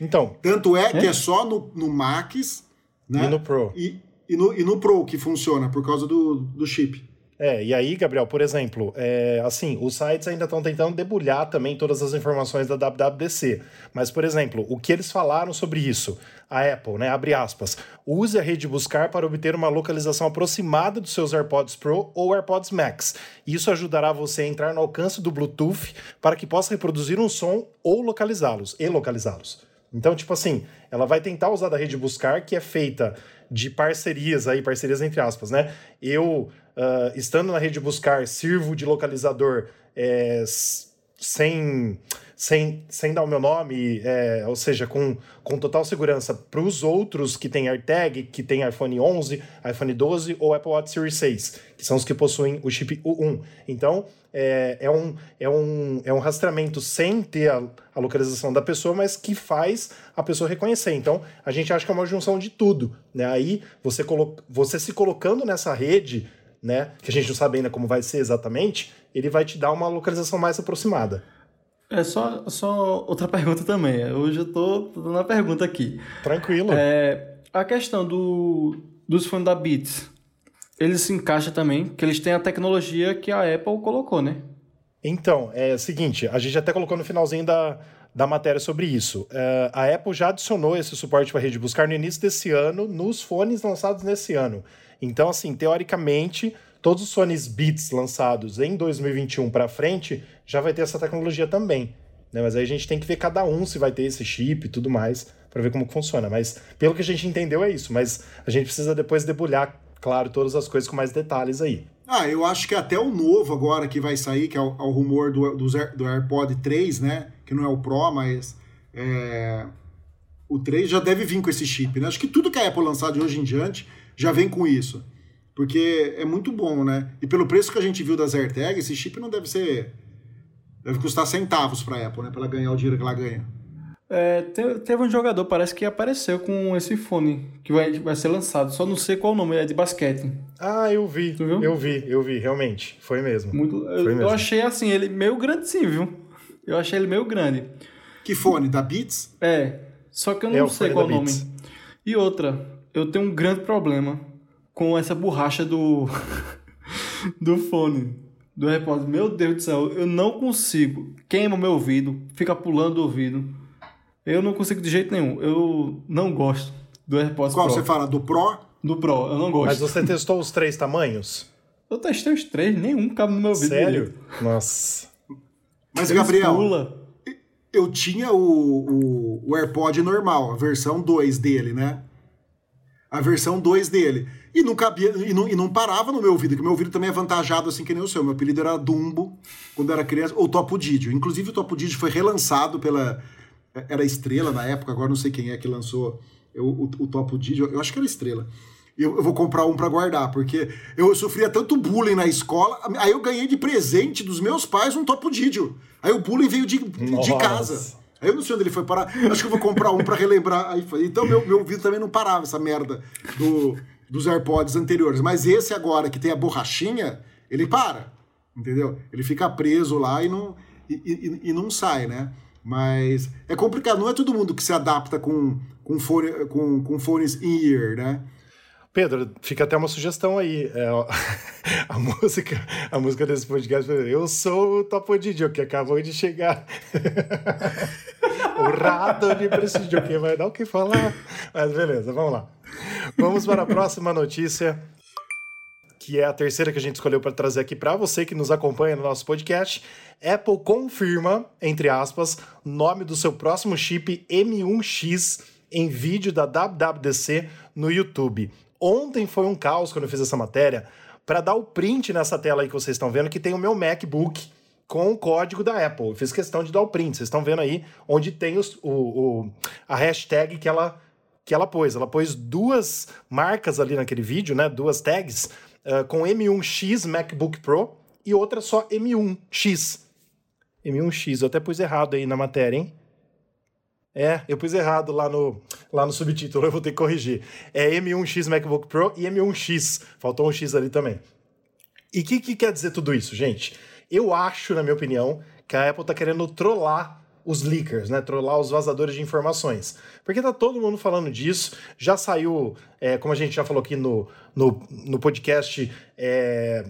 B: Então,
C: Tanto é, que
D: É?
C: é só no, no Max né?
B: e no Pro?
C: E, e no, e no Pro que funciona, por causa do, do chip.
B: É, e aí, Gabriel, por exemplo, é, assim, os sites ainda estão tentando debulhar também todas as informações da WWDC. Mas, por exemplo, o que eles falaram sobre isso? A Apple, né, abre aspas, use a rede buscar para obter uma localização aproximada dos seus AirPods Pro ou AirPods Max. Isso ajudará você a entrar no alcance do Bluetooth para que possa reproduzir um som ou localizá-los, e localizá-los. Então, tipo assim, ela vai tentar usar da rede buscar, que é feita de parcerias aí, parcerias entre aspas, né? Eu, ah, estando na rede buscar, sirvo de localizador é, sem, sem, sem dar o meu nome, é, ou seja, com, com total segurança para os outros que têm AirTag, que tem iPhone 11, iPhone 12 ou Apple Watch Series 6, que são os que possuem o chip U1. Então, é, é, um, é, um, é um rastreamento sem ter a, a localização da pessoa, mas que faz a pessoa reconhecer. Então, a gente acha que é uma junção de tudo. Né? Aí, você, colo você se colocando nessa rede, né, que a gente não sabe ainda como vai ser exatamente, ele vai te dar uma localização mais aproximada.
D: É só, só outra [laughs] pergunta também. Hoje eu tô, tô dando uma pergunta aqui.
B: Tranquilo.
D: É, a questão do, dos fones da Beats, eles se encaixam também, que eles têm a tecnologia que a Apple colocou, né?
B: Então, é o seguinte, a gente até colocou no finalzinho da, da matéria sobre isso. É, a Apple já adicionou esse suporte para rede buscar no início desse ano, nos fones lançados nesse ano. Então, assim, teoricamente, todos os fones Beats lançados em 2021 para frente já vai ter essa tecnologia também. Né? Mas aí a gente tem que ver cada um se vai ter esse chip e tudo mais, para ver como funciona. Mas pelo que a gente entendeu é isso. Mas a gente precisa depois debulhar, claro, todas as coisas com mais detalhes aí.
C: Ah, eu acho que até o novo agora que vai sair, que é o, é o rumor do, do, do AirPod 3, né? Que não é o Pro, mas é, o 3 já deve vir com esse chip, né? Acho que tudo que a Apple lançar de hoje em diante já vem com isso. Porque é muito bom, né? E pelo preço que a gente viu das AirTag, esse chip não deve ser. Deve custar centavos pra Apple, né? Pra ela ganhar o dinheiro que ela ganha.
D: É, te- teve um jogador, parece que apareceu com esse fone, que vai, vai ser lançado. Só não sei qual o nome, é de basquete.
B: Ah, eu vi,
D: Tu viu?
B: eu vi, eu vi, realmente. Foi mesmo.
D: Muito, eu,
B: Foi
D: eu
B: mesmo.
D: achei assim, ele meio grande sim, viu? Eu achei ele meio grande.
C: Que fone? Da Beats?
D: É, só que eu
B: É,
D: não
B: o
D: sei qual o nome.
B: Beats.
D: E outra, eu tenho um grande problema com essa borracha do [laughs] do fone, do AirPods. Meu Deus do céu, eu não consigo. Queima meu ouvido, fica pulando o ouvido. Eu não consigo de jeito nenhum. Eu não gosto do AirPods
C: Qual
D: Pro.
C: você fala? Do Pro?
D: Do Pro, eu não gosto.
B: Mas você testou os três tamanhos?
D: Eu testei os três, nenhum cabe no meu ouvido.
B: Sério?
D: direito.
B: Nossa.
C: Mas,
D: Eles
C: Gabriel,
D: pula.
C: Eu tinha o, o, o AirPod normal, a versão 2 dele, né? A versão 2 dele. E não cabia, e não, e não parava no meu ouvido, que meu ouvido também é vantajado assim que nem o seu. Meu apelido era Dumbo quando eu era criança, ou Topo Didio. Inclusive o Topo Didio foi relançado pela. Era Estrela na época, agora não sei quem é que lançou o, o, o Topo Didio, eu acho que era Estrela. Eu, eu vou comprar um para guardar, porque eu sofria tanto bullying na escola, aí eu ganhei de presente dos meus pais um Topo Didio. Aí o bullying veio de, de casa. Aí eu não sei onde ele foi parar. Acho que eu vou comprar um para relembrar. Aí foi. Então meu, meu ouvido também não parava essa merda do, dos AirPods anteriores. Mas esse agora, que tem a borrachinha, ele para. Entendeu? Ele fica preso lá e não, e, e, e não sai, né? Mas é complicado. Não é todo mundo que se adapta com, com, fone, com, com fones in-ear, né?
B: Pedro, fica até uma sugestão aí. É, [laughs] a música, a música desse podcast, eu sou o Topo Didio, que acabou de chegar. [laughs] o rato de prestígio, que vai dar o que falar. Mas beleza, vamos lá. Vamos para a próxima notícia, que é a terceira que a gente escolheu para trazer aqui para você que nos acompanha no nosso podcast. Apple confirma, entre aspas, nome do seu próximo chip M1X em vídeo da WWDC no YouTube. Ontem foi um caos quando eu fiz essa matéria para dar o print nessa tela aí que vocês estão vendo, que tem o meu MacBook com o código da Apple. Eu fiz questão de dar o print. Vocês estão vendo aí onde tem os, o, o, a hashtag que ela, que ela pôs. Ela pôs duas marcas ali naquele vídeo, né? Duas tags uh, com M1X MacBook Pro e outra só M1X. M1X, eu até pus errado aí na matéria, hein? É, eu pus errado lá no, lá no subtítulo, [laughs] eu vou ter que corrigir. É M1X MacBook Pro e M1X. Faltou um X ali também. E o que, que quer dizer tudo isso, gente? Eu acho, na minha opinião, que a Apple está querendo trollar os leakers, né? Trollar os vazadores de informações. Porque tá todo mundo falando disso. Já saiu, é, como a gente já falou aqui no, no, no podcast, é,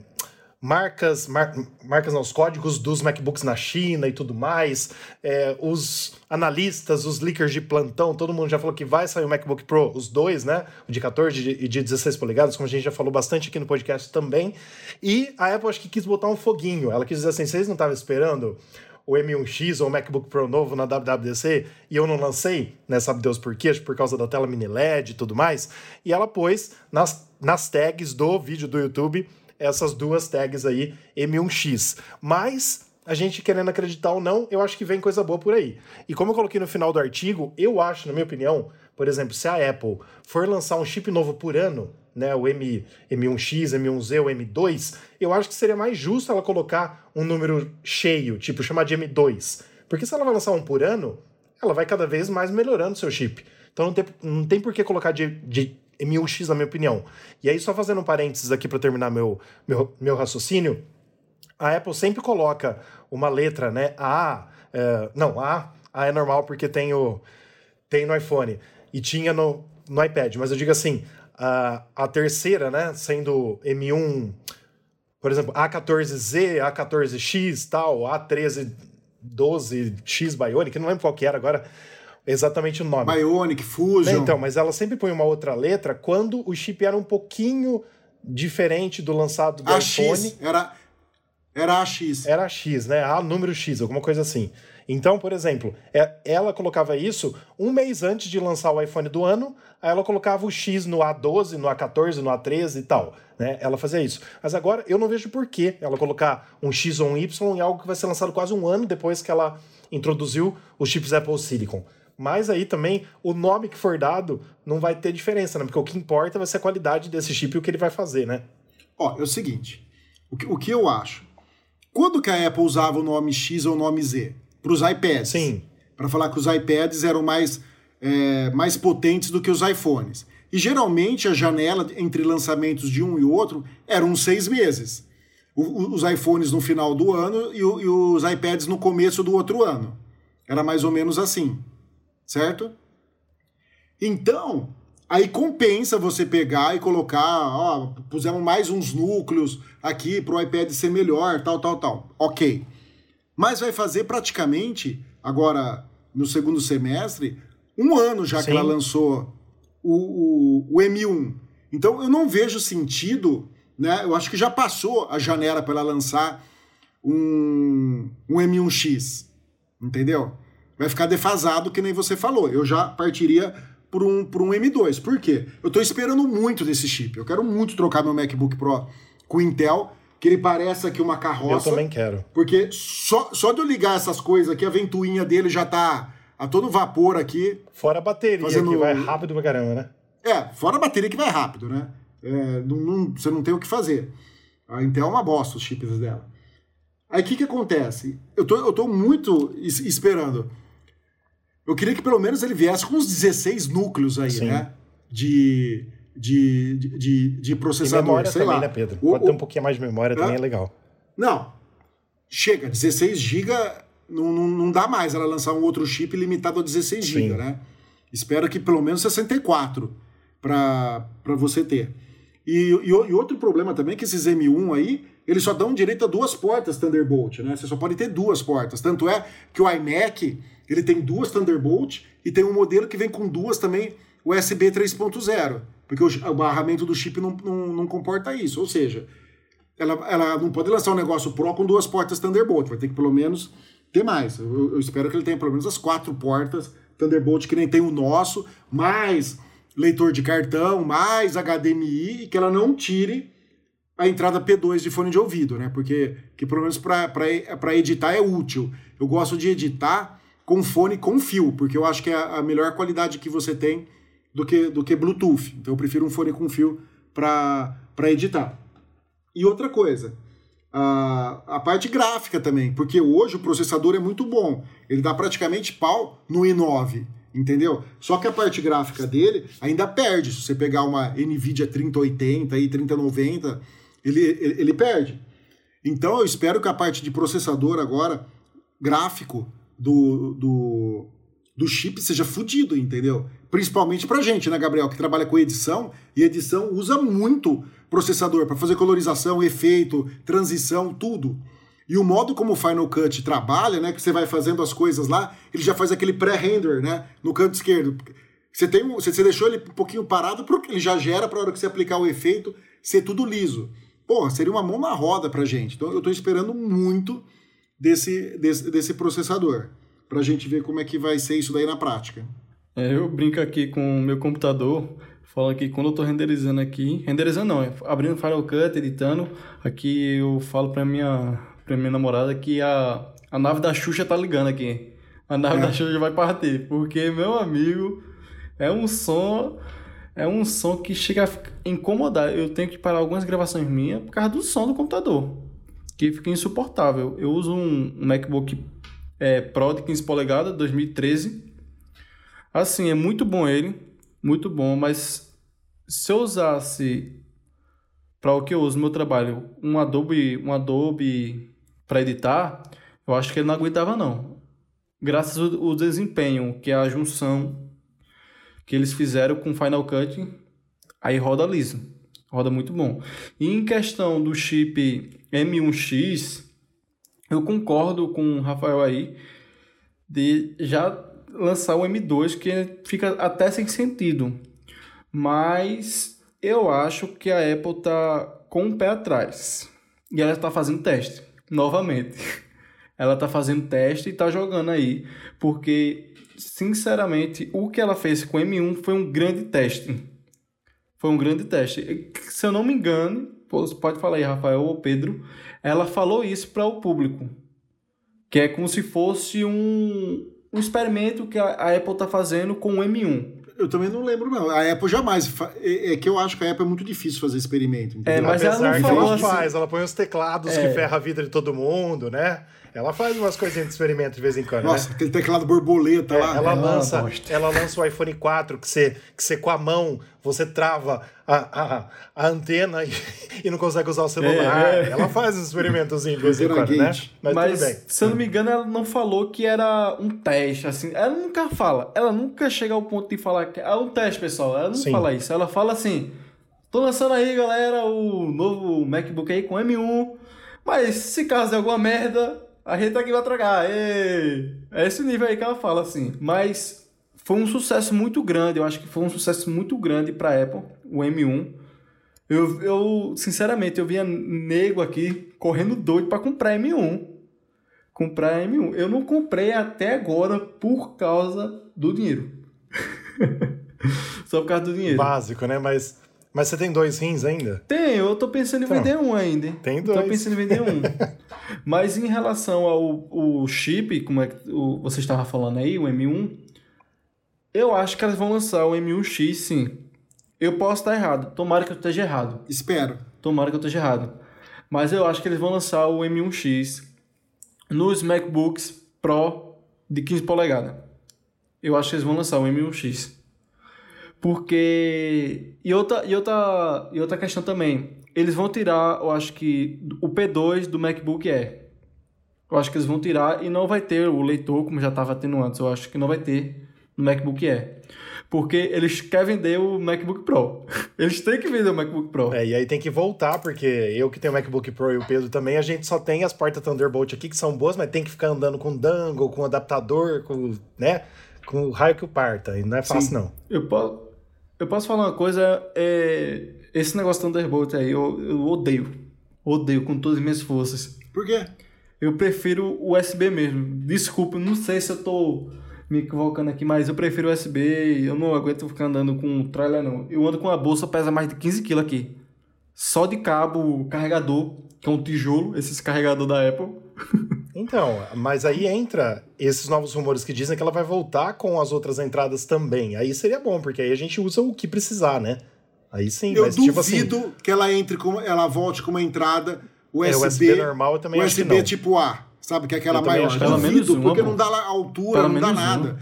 B: marcas, mar, marcas não, os códigos dos MacBooks na China e tudo mais, é, os analistas, os leakers de plantão, todo mundo já falou que vai sair o MacBook Pro, os dois, né? O de 14 e de 16 polegadas, como a gente já falou bastante aqui no podcast também. E a Apple acho que quis botar um foguinho. Ela quis dizer assim: vocês não estavam esperando o M1X ou o MacBook Pro novo na WWDC e eu não lancei, né? Sabe Deus por quê? Por causa da tela mini LED e tudo mais. E ela pôs nas, nas tags do vídeo do YouTube essas duas tags aí, M1X. Mas a gente querendo acreditar ou não, eu acho que vem coisa boa por aí. E como eu coloquei no final do artigo, eu acho, na minha opinião, por exemplo, se a Apple for lançar um chip novo por ano, né, o M, M1X, M1Z ou M2, eu acho que seria mais justo ela colocar um número cheio, tipo chamar de M2. Porque se ela vai lançar um por ano, ela vai cada vez mais melhorando o seu chip. Então não tem, não tem por que colocar de, de M1X, na minha opinião. E aí, só fazendo um parênteses aqui para terminar meu, meu, meu raciocínio, a Apple sempre coloca uma letra, né? A, é, não, A, A é normal porque tem, o, tem no iPhone e tinha no, no iPad, mas eu digo assim, a, a terceira, né? Sendo M1, por exemplo, A14Z, A14X, tal, A13, 12X Bionic, não lembro qual que era agora exatamente o nome.
C: Bionic, Fusion.
B: Então, mas ela sempre põe uma outra letra quando o chip era um pouquinho diferente do lançado do
C: AX,
B: iPhone.
C: Era, era AX.
B: Era X, né? A número X, alguma coisa assim. Então, por exemplo, é, ela colocava isso um mês antes de lançar o iPhone do ano, aí ela colocava o X no A12, no A14, no A13 e tal. Né? Ela fazia isso. Mas agora eu não vejo por que ela colocar um X ou um Y em algo que vai ser lançado quase um ano depois que ela introduziu os chips Apple Silicon. Mas aí também o nome que for dado não vai ter diferença, né? Porque o que importa vai ser a qualidade desse chip e o que ele vai fazer, né?
C: Ó, é o seguinte: o que, o que eu acho? Quando que a Apple usava o nome X ou o nome Z? Para os iPads.
B: Sim.
C: Para falar que os iPads eram mais, é, mais potentes do que os iPhones. E geralmente a janela entre lançamentos de um e outro eram uns seis meses. O, os iPhones no final do ano e, o, e os iPads no começo do outro ano. Era mais ou menos assim certo? Então, aí compensa você pegar e colocar, ó, pusemos mais uns núcleos aqui para o iPad ser melhor, tal, tal, tal. Ok. Mas vai fazer praticamente, agora no segundo semestre, um ano já Sim. que ela lançou o, o, o M1. Então eu não vejo sentido, né? Eu acho que já passou a janela para ela lançar um, um M1X, entendeu? Vai ficar defasado, que nem você falou. Eu já partiria por um, por um M2. Por quê? Eu estou esperando muito desse chip. Eu quero muito trocar meu MacBook Pro com Intel, que ele pareça aqui uma carroça.
B: Eu também quero.
C: Porque só, só de eu ligar essas coisas aqui, a ventoinha dele já tá a todo vapor aqui.
B: Fora a bateria, fazendo... que vai rápido pra caramba, né?
C: É, fora a bateria que vai rápido, né? É, não, não, você não tem o que fazer. A Intel é uma bosta os chips dela. Aí o que, que acontece? Eu tô, eu tô muito esperando. Eu queria que pelo menos ele viesse com uns 16 núcleos aí, Sim. né? De, de, de, de processador. E memória
B: também, lá. né, Pedro? Pode o, ter um pouquinho mais de memória, é? também é legal.
C: Não. Chega, 16 GB não, não, não dá mais ela lançar um outro chip limitado a 16 GB, né? Espero que pelo menos 64 para você ter. E, e, e, outro problema também é que esses M1 aí, eles só dão direito a duas portas Thunderbolt, né? Você só pode ter duas portas. Tanto é que o iMac, ele tem duas Thunderbolt e tem um modelo que vem com duas também USB 3.0, porque o, barramento do chip não, não, não, comporta isso. Ou seja, ela, ela não pode lançar um negócio Pro com duas portas Thunderbolt, vai ter que pelo menos ter mais. Eu, eu espero que ele tenha pelo menos as quatro portas Thunderbolt que nem tem o nosso, mais leitor de cartão, mais HDMI, e que ela não tire a entrada P2 de fone de ouvido, né? Porque que pelo menos para editar é útil. Eu gosto de editar com fone com fio, porque eu acho que é a melhor qualidade que você tem do que, do que Bluetooth. Então eu prefiro um fone com fio para editar. E outra coisa, a, a parte gráfica também, porque hoje o processador é muito bom. Ele dá praticamente pau no i9 entendeu? Só que a parte gráfica dele ainda perde. Se você pegar uma NVIDIA 3080 e 3090, ele, ele, ele, perde. Então eu espero que a parte de processador agora, gráfico do, do, do chip, seja fodido, entendeu? Principalmente pra gente, né, Gabriel, que trabalha com edição, e edição usa muito processador para fazer colorização, efeito, transição, tudo. E o modo como o Final Cut trabalha, né, que você vai fazendo as coisas lá, ele já faz aquele pré-render, né, no canto esquerdo. Você, tem um, você, deixou ele um pouquinho parado, porque ele já gera para hora que você aplicar o efeito ser tudo liso. Pô, seria uma mão na roda pra gente. Então eu estou esperando muito desse, desse, desse processador, pra gente ver como é que vai ser isso daí na prática.
D: É, eu brinco aqui com o meu computador, falando que quando eu estou renderizando aqui, renderizando não, é abrindo Final Cut, editando, aqui eu falo para minha pra minha namorada que a, a nave da Xuxa tá ligando aqui. A nave é. da Xuxa vai partir. Porque, meu amigo, é um som. É um som que chega a incomodar. Eu tenho que parar algumas gravações minhas por causa do som do computador. Que fica insuportável. Eu uso um, MacBook é, Pro de 15 polegadas, 2013. Assim, é muito bom ele. Muito bom, mas se eu usasse para o que eu uso no meu trabalho, um Adobe, um Adobe para editar, eu acho que ele não aguentava não. Graças ao, ao desempenho, que é a junção que eles fizeram com Final Cut, aí roda liso. Roda muito bom. E em questão do chip M1X, eu concordo com o Rafael aí de já lançar o M2, que fica até sem sentido. Mas eu acho que a Apple tá com o pé atrás. E ela está fazendo teste novamente. [laughs] Ela tá fazendo teste e tá jogando aí, porque sinceramente, o que ela fez com o M1 foi um grande teste. Foi um grande teste. Se eu não me engano, pode falar aí, Rafael ou Pedro, ela falou isso para o público. Que é como se fosse um, um experimento que a Apple tá fazendo com o M1.
C: Eu também não lembro, não. A Apple jamais. É, é que eu acho que a Apple é muito difícil fazer experimento.
B: Entendeu? É, mas Apesar ela não falou ela assim... faz, ela põe os teclados é. que ferra a vida de todo mundo, né? Ela faz umas coisinhas de experimento de vez em quando.
C: Nossa,
B: né?
C: aquele teclado borboleta é, lá.
B: Ela, lança, ela lança o iPhone 4 que você, que você com a mão você trava a, a, a antena e, [laughs] e, não consegue usar o celular. É, é. Ela faz uns experimentos de vez em quando, né?
D: Mas, Mas tudo bem. se eu não me engano, ela não falou que era um teste, assim. Ela nunca fala. Ela nunca chega ao ponto de falar que é um teste, pessoal. Ela não Sim. fala isso. Ela fala assim: tô lançando aí, galera, o novo MacBook aí com M1. Mas se caso der alguma merda, a gente tá aqui vai tragar. É esse nível aí que ela fala, assim. Mas foi um sucesso muito grande. Eu acho que foi um sucesso muito grande pra Apple, o M1. Eu, eu sinceramente, eu via nego aqui correndo doido para comprar M1. Comprar M1. Eu não comprei até agora por causa do dinheiro. [laughs] Só por causa do dinheiro.
B: Básico, né? Mas mas você tem dois rins ainda?
D: Tenho, eu tô pensando em então, vender um ainda.
B: Tem dois.
D: Tô pensando em vender um. [laughs] Mas em relação ao o chip, como é que o, você estava falando aí, o M1, eu acho que eles vão lançar o M1X, sim. Eu posso estar errado. Tomara que eu esteja errado.
C: Espero.
D: Tomara que eu esteja errado. Mas eu acho que eles vão lançar o M1X nos MacBooks Pro de 15 polegadas. Eu acho que eles vão lançar o M1X. Porque. E outra, e outra, e outra questão também. Eles vão tirar, eu acho que, o P2 do MacBook Air. Eu acho que eles vão tirar e não vai ter o leitor, como já estava tendo antes. Eu acho que não vai ter no MacBook Air. Porque eles querem vender o MacBook Pro. [laughs] Eles têm que vender o MacBook Pro.
B: É, e aí tem que voltar, porque eu que tenho o MacBook Pro e o Pedro também, a gente só tem as portas Thunderbolt aqui que são boas, mas tem que ficar andando com dangle, com adaptador, com, né? Com o raio que o parta. E não é fácil,
C: Sim.
B: não.
D: Eu posso, eu posso falar uma coisa, é, esse negócio Thunderbolt aí, eu, eu odeio. Odeio com todas as minhas forças.
C: Por quê?
D: Eu prefiro o USB mesmo. Desculpa, não sei se eu tô me equivocando aqui, mas eu prefiro USB. Eu não aguento ficar andando com um trailer, não. Eu ando com uma bolsa, pesa mais de 15 kg aqui. Só de cabo carregador, que é um tijolo, esses carregador da Apple. [laughs]
B: Então, mas aí entra esses novos rumores que dizem que ela vai voltar com as outras entradas também. Aí seria bom, porque aí a gente usa o que precisar, né? Aí sim,
C: Eu
B: mas
C: duvido
B: tipo assim,
C: que ela entre com, ela volte com uma entrada USB,
B: É, USB normal, eu também acho que
C: USB
B: não.
C: tipo A, sabe? Que é aquela
B: também
C: maior.
B: acho
D: não.
C: duvido,
D: Pelo menos
C: porque
D: uma,
C: não
D: pô.
C: dá altura,
D: Pelo
C: não dá nada.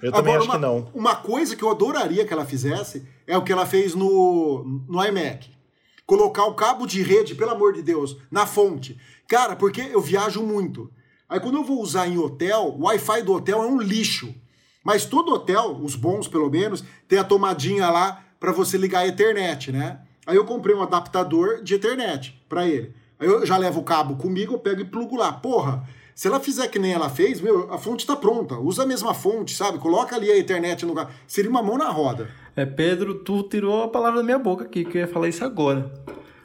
B: eu também
C: Agora,
B: acho
C: uma,
B: que não.
C: Uma coisa que eu adoraria que ela fizesse é o que ela fez no, no iMac. Colocar o cabo de rede, pelo amor de Deus, na fonte. Cara, porque eu viajo muito. Aí quando eu vou usar em hotel, o Wi-Fi do hotel é um lixo. Mas todo hotel, os bons pelo menos, tem a tomadinha lá para você ligar a Ethernet, né? Aí eu comprei um adaptador de Ethernet para ele. Aí eu já levo o cabo comigo, eu pego e plugo lá. Porra, se ela fizer que nem ela fez, meu, a fonte tá pronta. Usa a mesma fonte, sabe? Coloca ali a Ethernet no lugar. Seria uma mão na roda.
D: É, Pedro, tu tirou a palavra da minha boca aqui, que eu ia falar isso agora.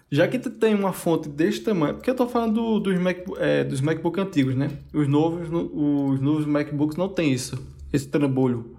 D: Já que tu tem uma fonte desse tamanho, porque eu tô falando do- dos, Mac, é, dos MacBook antigos, né? Os novos, no- os novos MacBooks não tem isso, esse trambolho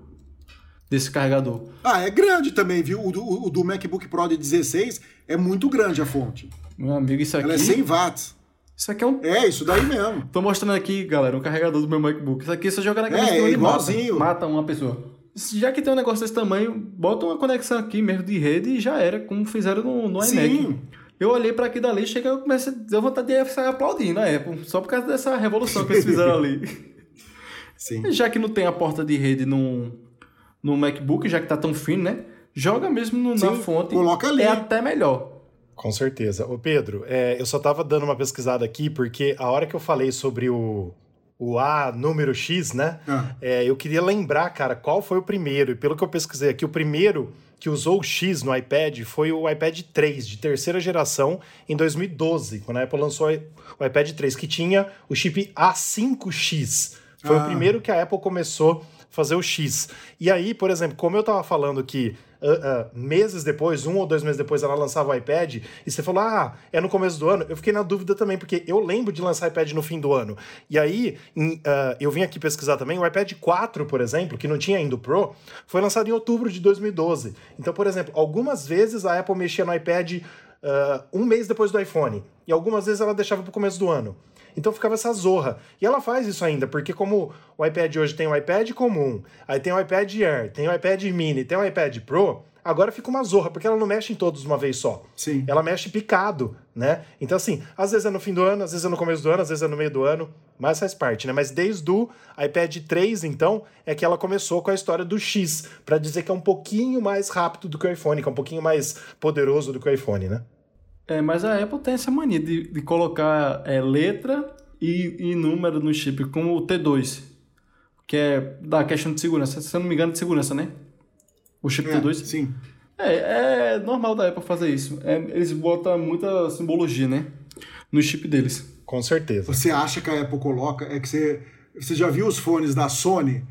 D: desse carregador.
C: Ah, é grande também, viu? O do, o do MacBook Pro de 16 é muito grande a fonte.
D: Meu amigo, isso aqui,
C: Ela é 100 watts.
D: isso aqui é um...
C: É, isso daí mesmo.
D: Tô mostrando aqui, galera, o carregador do meu MacBook. Isso aqui você joga na
C: É,
D: cabeça
C: é
D: de um e
C: igualzinho.
D: mata, mata uma pessoa. Já que tem um negócio desse tamanho, bota uma conexão aqui mesmo de rede e já era, como fizeram no, no iMac.
C: Sim.
D: Eu olhei pra aqui dali, cheguei eu comecei a ter vontade de sair aplaudindo a Apple, só por causa dessa revolução que eles fizeram ali. [laughs]
C: Sim.
D: Já que não tem a porta de rede no, no MacBook, já que tá tão fino, né? Joga mesmo no- na
C: Sim,
D: fonte.
C: coloca ali.
D: É até melhor.
B: Com certeza. Ô Pedro, é, eu só tava dando uma pesquisada aqui, porque a hora que eu falei sobre o, o A número X, né?
C: Ah.
B: É, eu queria lembrar, cara, qual foi o primeiro. E pelo que eu pesquisei aqui, o primeiro que usou o X no iPad foi o iPad 3, de terceira geração, em 2012, quando a Apple lançou o iPad 3, que tinha o chip A5X. Foi
C: Ah.
B: o primeiro que a Apple começou a fazer o X. E aí, por exemplo, como eu tava falando que ah, ah, meses depois, um ou dois meses depois, ela lançava o iPad, e você falou, ah, é no começo do ano, eu fiquei na dúvida também, porque eu lembro de lançar iPad no fim do ano. E aí, em, ah, eu vim aqui pesquisar também, o iPad 4, por exemplo, que não tinha ainda o Pro, foi lançado em outubro de 2012. Então, por exemplo, algumas vezes a Apple mexia no iPad um mês depois do iPhone, e algumas vezes ela deixava pro começo do ano. Então ficava essa zorra. E ela faz isso ainda, porque como o iPad hoje tem o iPad comum, aí tem o iPad Air, tem o iPad Mini, tem o iPad Pro, agora fica uma zorra, porque ela não mexe em todos uma vez só.
C: Sim.
B: Ela mexe picado, né? Então, assim, às vezes é no fim do ano, às vezes é no começo do ano, às vezes é no meio do ano, mas faz parte, né? Mas desde o iPad 3, então, é que ela começou com a história do X, para dizer que é um pouquinho mais rápido do que o iPhone, que é um pouquinho mais poderoso do que o iPhone, né?
D: É, mas a Apple tem essa mania de, de colocar é, letra e, e número no chip, como o T2, que é da questão de segurança. Se eu não me engano, de segurança, né? O chip
C: É,
D: T2.
C: sim.
D: É, é normal da Apple fazer isso. É, eles botam muita simbologia, né? No chip deles.
B: Com certeza.
C: Você acha que a Apple coloca. É que você. Você já viu os fones da Sony?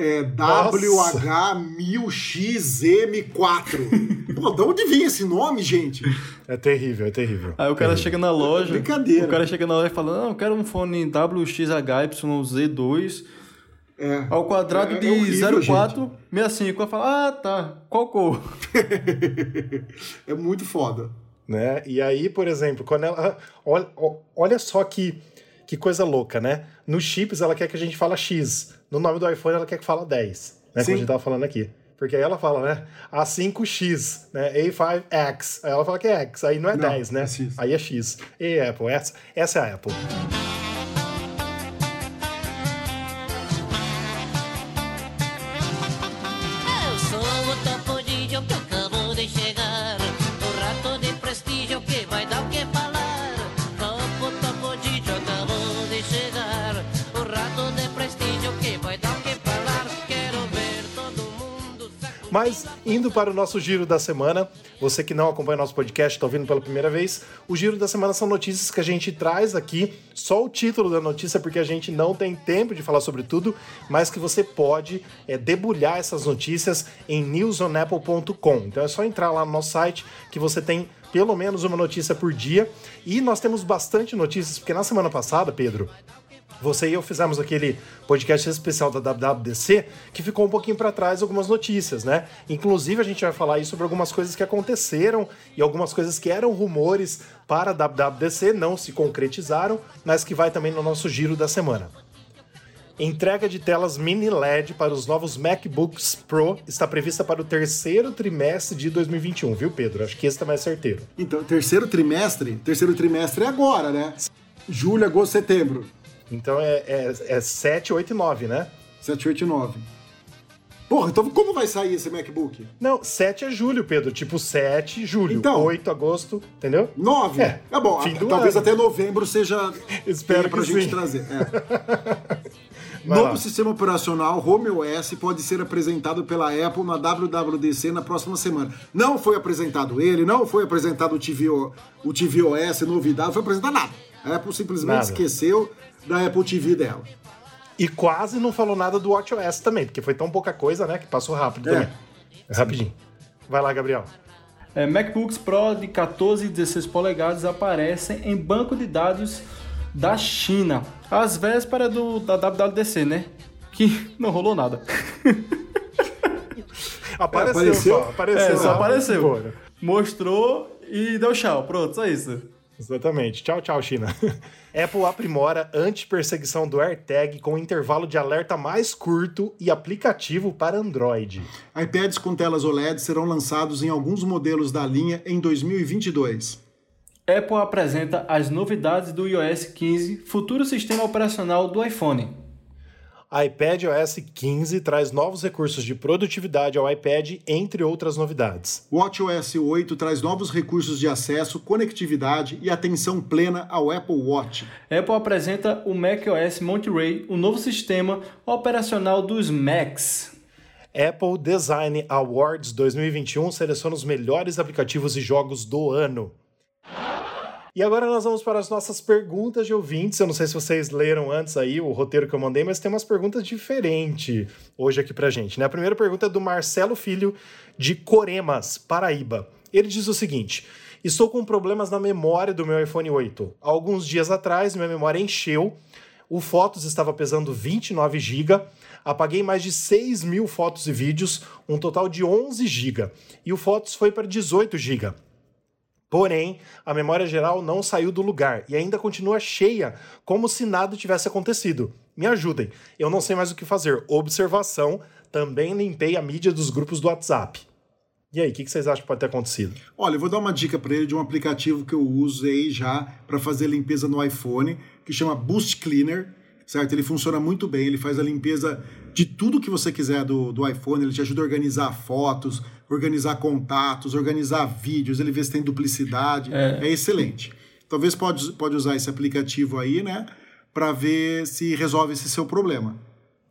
C: É
B: Nossa.
C: WH1000XM4. Pô, de onde vem esse nome, gente?
B: É terrível, é terrível.
D: Aí o cara chega na loja.
C: Brincadeira.
D: O cara chega na loja e fala: Não, eu quero um fone WXHYZ2
C: É,
D: ao quadrado
C: É- é
D: de
C: horrível,
D: 0465. Eu falo: Ah, tá. Qual cor? [laughs]
C: é muito foda.
B: né? E aí, por exemplo, quando ela. Olha, olha só que, que coisa louca, né? Nos chips ela quer que a gente fala X. No nome do iPhone ela quer que fala 10. Né? Como
C: Sim.
B: a gente tava falando aqui. Porque aí ela fala, né? A5X, né? A5X. Aí ela fala que é X, aí não é
C: Não,
B: 10, né?
C: é X.
B: Aí é X. E Apple, essa, essa é a Apple. Mas, indo para o nosso giro da semana, você que não acompanha nosso podcast, está ouvindo pela primeira vez, o giro da semana são notícias que a gente traz aqui, só o título da notícia, porque a gente não tem tempo de falar sobre tudo, mas que você pode é, debulhar essas notícias em newsonapple.com. Então é só entrar lá no nosso site que você tem pelo menos uma notícia por dia. E nós temos bastante notícias, porque na semana passada, Pedro, você e eu fizemos aquele podcast especial da WWDC que ficou um pouquinho para trás algumas notícias, né? Inclusive a gente vai falar aí sobre algumas coisas que aconteceram e algumas coisas que eram rumores para a WWDC não se concretizaram, mas que vai também no nosso giro da semana. Entrega de telas mini LED para os novos MacBooks Pro está prevista para o terceiro trimestre de 2021, viu, Pedro? Acho que esse tá mais certeiro.
C: Então, terceiro trimestre, terceiro trimestre é agora, né? Julho, agosto, setembro.
B: Então é, é, é 7, 8 e 9, né?
C: 7, 8 e 9. Porra, então como vai sair esse MacBook?
B: Não, 7 é julho, Pedro. Tipo 7, julho.
C: Então.
B: 8, agosto, entendeu?
C: 9?
B: É.
C: É, bom,
B: Fim do
C: talvez
B: ano.
C: até novembro seja [laughs]
B: Espero
C: pra
B: que
C: gente
B: sim.
C: trazer. É. [laughs] Novo sistema operacional Home OS pode ser apresentado pela Apple na WWDC na próxima semana. Não foi apresentado ele, não foi apresentado o, TVO, o tvOS, novidade, não foi apresentado nada. A Apple simplesmente
B: Nada.
C: esqueceu da Apple TV dela.
B: E quase não falou nada do WatchOS também, porque foi tão pouca coisa, né, que passou rápido
C: É.
B: também. É rapidinho. Vai lá, Gabriel.
D: É, MacBooks Pro de 14 e 16 polegadas aparecem em banco de dados da China, às vésperas do, da WWDC, né? Que [laughs] não rolou nada. [laughs]
B: Apareceu,
C: apareceu?
B: só. Apareceu.
D: É, só
B: lá,
D: apareceu. Mostrou e deu tchau. Pronto, só isso.
B: Exatamente. Tchau, tchau, China. [laughs] Apple aprimora anti-perseguição do AirTag com intervalo de alerta mais curto e aplicativo para Android.
C: iPads com telas OLED serão lançados em alguns modelos da linha em 2022.
D: Apple apresenta as novidades do iOS 15, futuro sistema operacional do iPhone.
B: iPad OS 15 traz novos recursos de produtividade ao iPad, entre outras novidades.
C: WatchOS 8 traz novos recursos de acesso, conectividade e atenção plena ao Apple Watch.
D: Apple apresenta o macOS Monterey, o novo sistema operacional dos Macs.
B: Apple Design Awards 2021 seleciona os melhores aplicativos e jogos do ano. E agora nós vamos para as nossas perguntas de ouvintes. Eu não sei se vocês leram antes aí o roteiro que eu mandei, mas tem umas perguntas diferentes hoje aqui pra gente. Né? A primeira pergunta é do Marcelo Filho, de Coremas, Paraíba. Ele diz o seguinte: Estou com problemas na memória do meu iPhone 8. Há alguns dias atrás, minha memória encheu, o Fotos estava pesando 29 GB, apaguei mais de 6 mil fotos e vídeos, um total de 11 GB, e o Fotos foi para 18 GB. Porém, a memória geral não saiu do lugar e ainda continua cheia, como se nada tivesse acontecido. Me ajudem, eu não sei mais o que fazer. Observação: também limpei a mídia dos grupos do WhatsApp. E aí, o que vocês acham que pode ter acontecido?
C: Olha, eu vou dar uma dica para ele de um aplicativo que eu usei já para fazer limpeza no iPhone, que chama Boost Cleaner, certo? Ele funciona muito bem, ele faz a limpeza de tudo que você quiser do, do iPhone, ele te ajuda a organizar fotos, organizar contatos, organizar vídeos, ele vê se tem duplicidade, é, excelente. Talvez pode, pode usar esse aplicativo aí, né, para ver se resolve esse seu problema.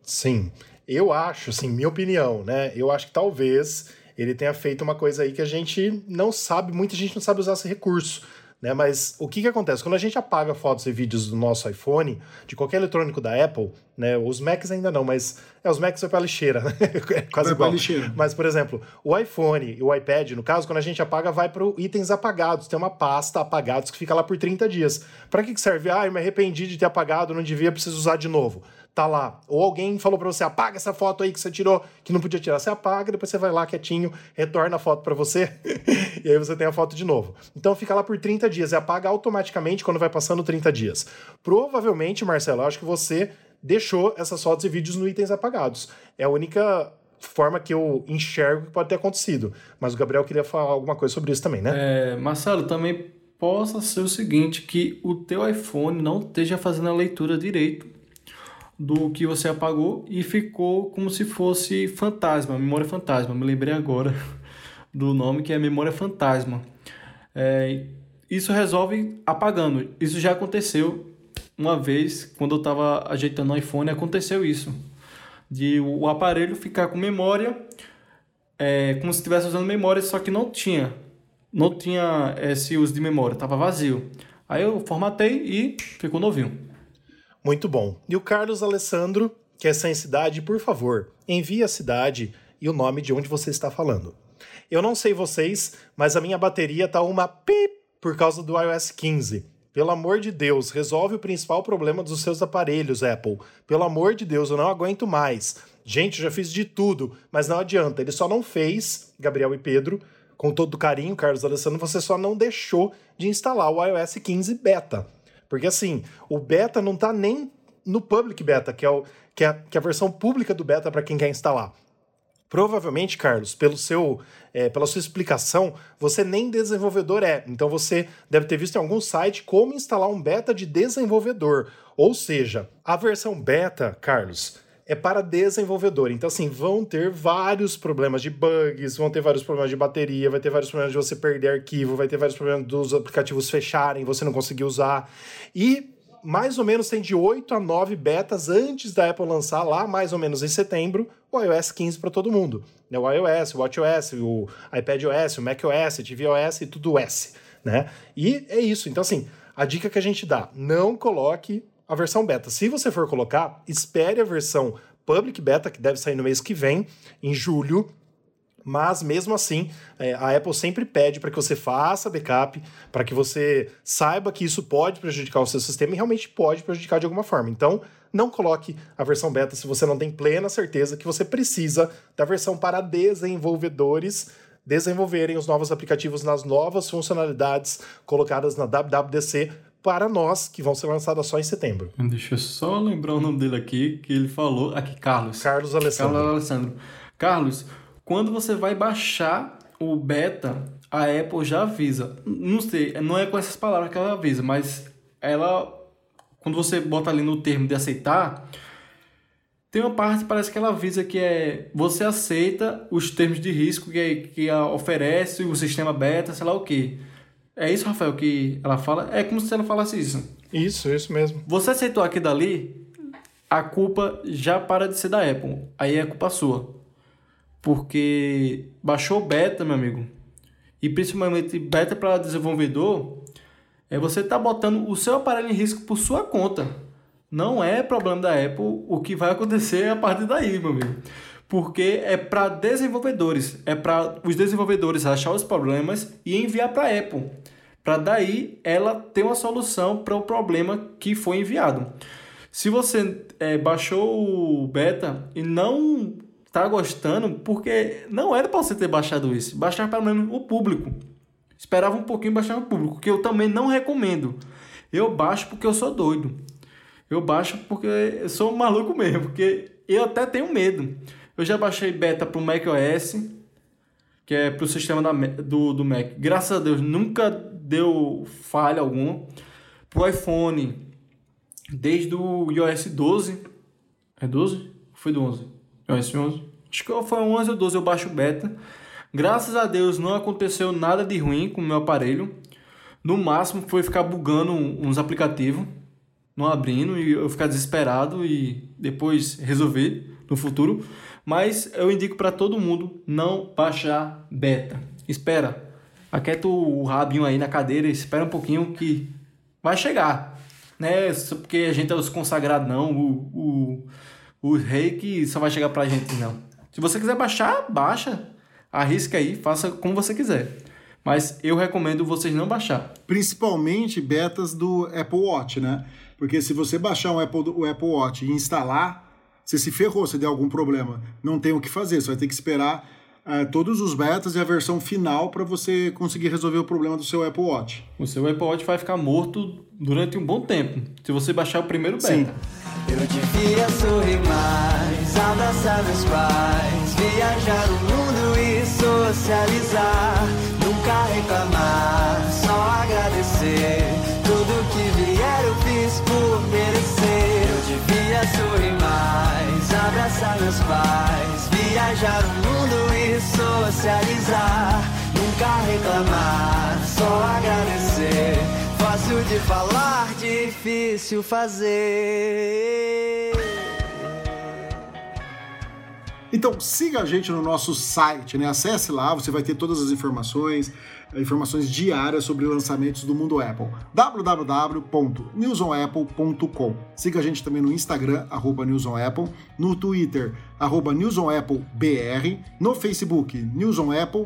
B: Sim, eu acho, assim, minha opinião, né? Eu acho que talvez ele tenha feito uma coisa aí que a gente não sabe, muita gente não sabe usar esse recurso. Né? Mas o que, que acontece? Quando a gente apaga fotos e vídeos do nosso iPhone, de qualquer eletrônico da Apple, né? Os Macs ainda não, mas é, os Macs vai pra lixeira, né? [laughs] É quase igual.
C: lixeira.
B: Mas, por exemplo, o iPhone e o iPad, no caso, quando a gente apaga, vai para itens apagados. Tem uma pasta apagados que fica lá por 30 dias. Para que, que serve? Ah, eu me arrependi de ter apagado, não devia, preciso usar de novo. Tá lá. Ou alguém falou para você, apaga essa foto aí que você tirou, que não podia tirar. Você apaga, depois você vai lá quietinho, retorna a foto para você, [laughs] e aí você tem a foto de novo. Então fica lá por 30 dias e apaga automaticamente quando vai passando 30 dias. Provavelmente, Marcelo, acho que você deixou essas fotos e vídeos no itens apagados. É a única forma que eu enxergo que pode ter acontecido. Mas o Gabriel queria falar alguma coisa sobre isso também, né?
D: É, Marcelo, também possa ser o seguinte, que o teu iPhone não esteja fazendo a leitura direito do que você apagou e ficou como se fosse fantasma, memória fantasma. Me lembrei agora do nome que é memória fantasma. É, isso resolve apagando. Isso já aconteceu uma vez, quando eu estava ajeitando o iPhone, aconteceu isso. De o aparelho ficar com memória, é, como se estivesse usando memória, só que não tinha. Não tinha esse uso de memória, estava vazio. Aí eu formatei e ficou novinho.
B: Muito bom. E o Carlos Alessandro, que é sem cidade, por favor, envie a cidade e o nome de onde você está falando. Eu não sei vocês, mas a minha bateria tá uma pip por causa do iOS 15. Pelo amor de Deus, resolve o principal problema dos seus aparelhos, Apple. Pelo amor de Deus, eu não aguento mais. Gente, eu já fiz de tudo, mas não adianta. Ele só não fez, Gabriel e Pedro, com todo carinho, Carlos Alessandro, você só não deixou de instalar o iOS 15 beta. Porque assim, o beta não tá nem no public beta, que é, o, que é, que é a versão pública do beta para quem quer instalar. Provavelmente, Carlos, pelo seu, é, pela sua explicação, você nem desenvolvedor é. Então você deve ter visto em algum site como instalar um beta de desenvolvedor. Ou seja, a versão beta, Carlos, é para desenvolvedor. Então, assim, vão ter vários problemas de bugs, vão ter vários problemas de bateria, vai ter vários problemas de você perder arquivo, vai ter vários problemas dos aplicativos fecharem, você não conseguir usar. E mais ou menos tem de 8 a 9 betas antes da Apple lançar lá, mais ou menos em setembro, o iOS 15 para todo mundo. Né? O iOS, o WatchOS, o iPadOS, o macOS, o tvOS e tudo S. Né? E é isso. Então, assim, a dica que a gente dá, não coloque a versão beta. Se você for colocar, espere a versão public beta, que deve sair no mês que vem, em julho, mas mesmo assim, é, a Apple sempre pede para que você faça backup, para que você saiba que isso pode prejudicar o seu sistema e realmente pode prejudicar de alguma forma. Então, não coloque a versão beta se você não tem plena certeza que você precisa da versão para desenvolvedores desenvolverem os novos aplicativos nas novas funcionalidades colocadas na WWDC para nós, que vão ser lançadas só em setembro.
D: Deixa eu só lembrar o nome dele aqui, que ele falou. Aqui, Carlos.
B: Carlos Alessandro.
D: Carlos Alessandro. Carlos, quando você vai baixar o beta, a Apple já avisa. Não sei, não é com essas palavras que ela avisa, mas ela, quando você bota ali no termo de aceitar, tem uma parte parece que ela avisa que é você aceita os termos de risco que, que oferece o sistema beta, sei lá o que. É isso, Rafael, que ela fala? É como se ela falasse isso.
B: Isso, isso mesmo.
D: Você aceitou aqui dali, a culpa já para de ser da Apple. Aí é culpa sua. Porque baixou beta, meu amigo. E principalmente beta para desenvolvedor, é você tá botando o seu aparelho em risco por sua conta. Não é problema da Apple o que vai acontecer a partir daí, meu amigo. Porque é para desenvolvedores, é para os desenvolvedores achar os problemas e enviar para a Apple. Para daí ela ter uma solução para o problema que foi enviado. Se você é, baixou o beta e não tá gostando, porque não era para você ter baixado isso. Baixar pelo menos o público. Esperava um pouquinho baixar o público, que eu também não recomendo. Eu baixo porque eu sou doido. Eu baixo porque eu sou um maluco mesmo, porque eu até tenho medo. Eu já baixei beta pro macOS, que é pro sistema da, do, do Mac. Graças a Deus, nunca deu falha alguma. Pro iPhone, desde o iOS 12. É 12? Foi do 11? iOS 11? Acho que foi 11 ou 12 eu baixo beta. Graças a Deus não aconteceu nada de ruim com o meu aparelho. No máximo foi ficar bugando uns aplicativos, não abrindo e eu ficar desesperado e depois resolver no futuro. Mas eu indico para todo mundo não baixar beta. Espera, aquieta o rabinho aí na cadeira, espera um pouquinho que vai chegar. Né? Porque a gente é os consagrados, não. O, o, o rei que só vai chegar pra gente, não. Se você quiser baixar, baixa. Arrisca aí, faça como você quiser. Mas eu recomendo vocês não baixar.
C: Principalmente betas do Apple Watch, né? Porque se você baixar um Apple, o Apple Watch e instalar, você se ferrou se der algum problema. Não tem o que fazer, você vai ter que esperar uh, todos os betas e a versão final para você conseguir resolver o problema do seu Apple Watch.
D: O seu Apple Watch vai ficar morto durante um bom tempo, se você baixar o primeiro beta.
C: Sim.
A: Eu devia sorrir mais. abraçar meus pais, viajar o mundo e socializar. Nunca reclamar, só agradecer. Tudo que vier eu fiz por merecer. Eu devia sorrir mais, abraçar meus pais, viajar o mundo e socializar. Nunca reclamar, só agradecer. Fácil de falar, difícil fazer.
C: Então siga a gente no nosso site, né? Acesse lá, você vai ter todas as informações, informações diárias sobre lançamentos do mundo Apple. www.newsonapple.com. Siga a gente também no Instagram, arroba newsonapple, no Twitter, arroba newsonapplebr, no Facebook, News on Apple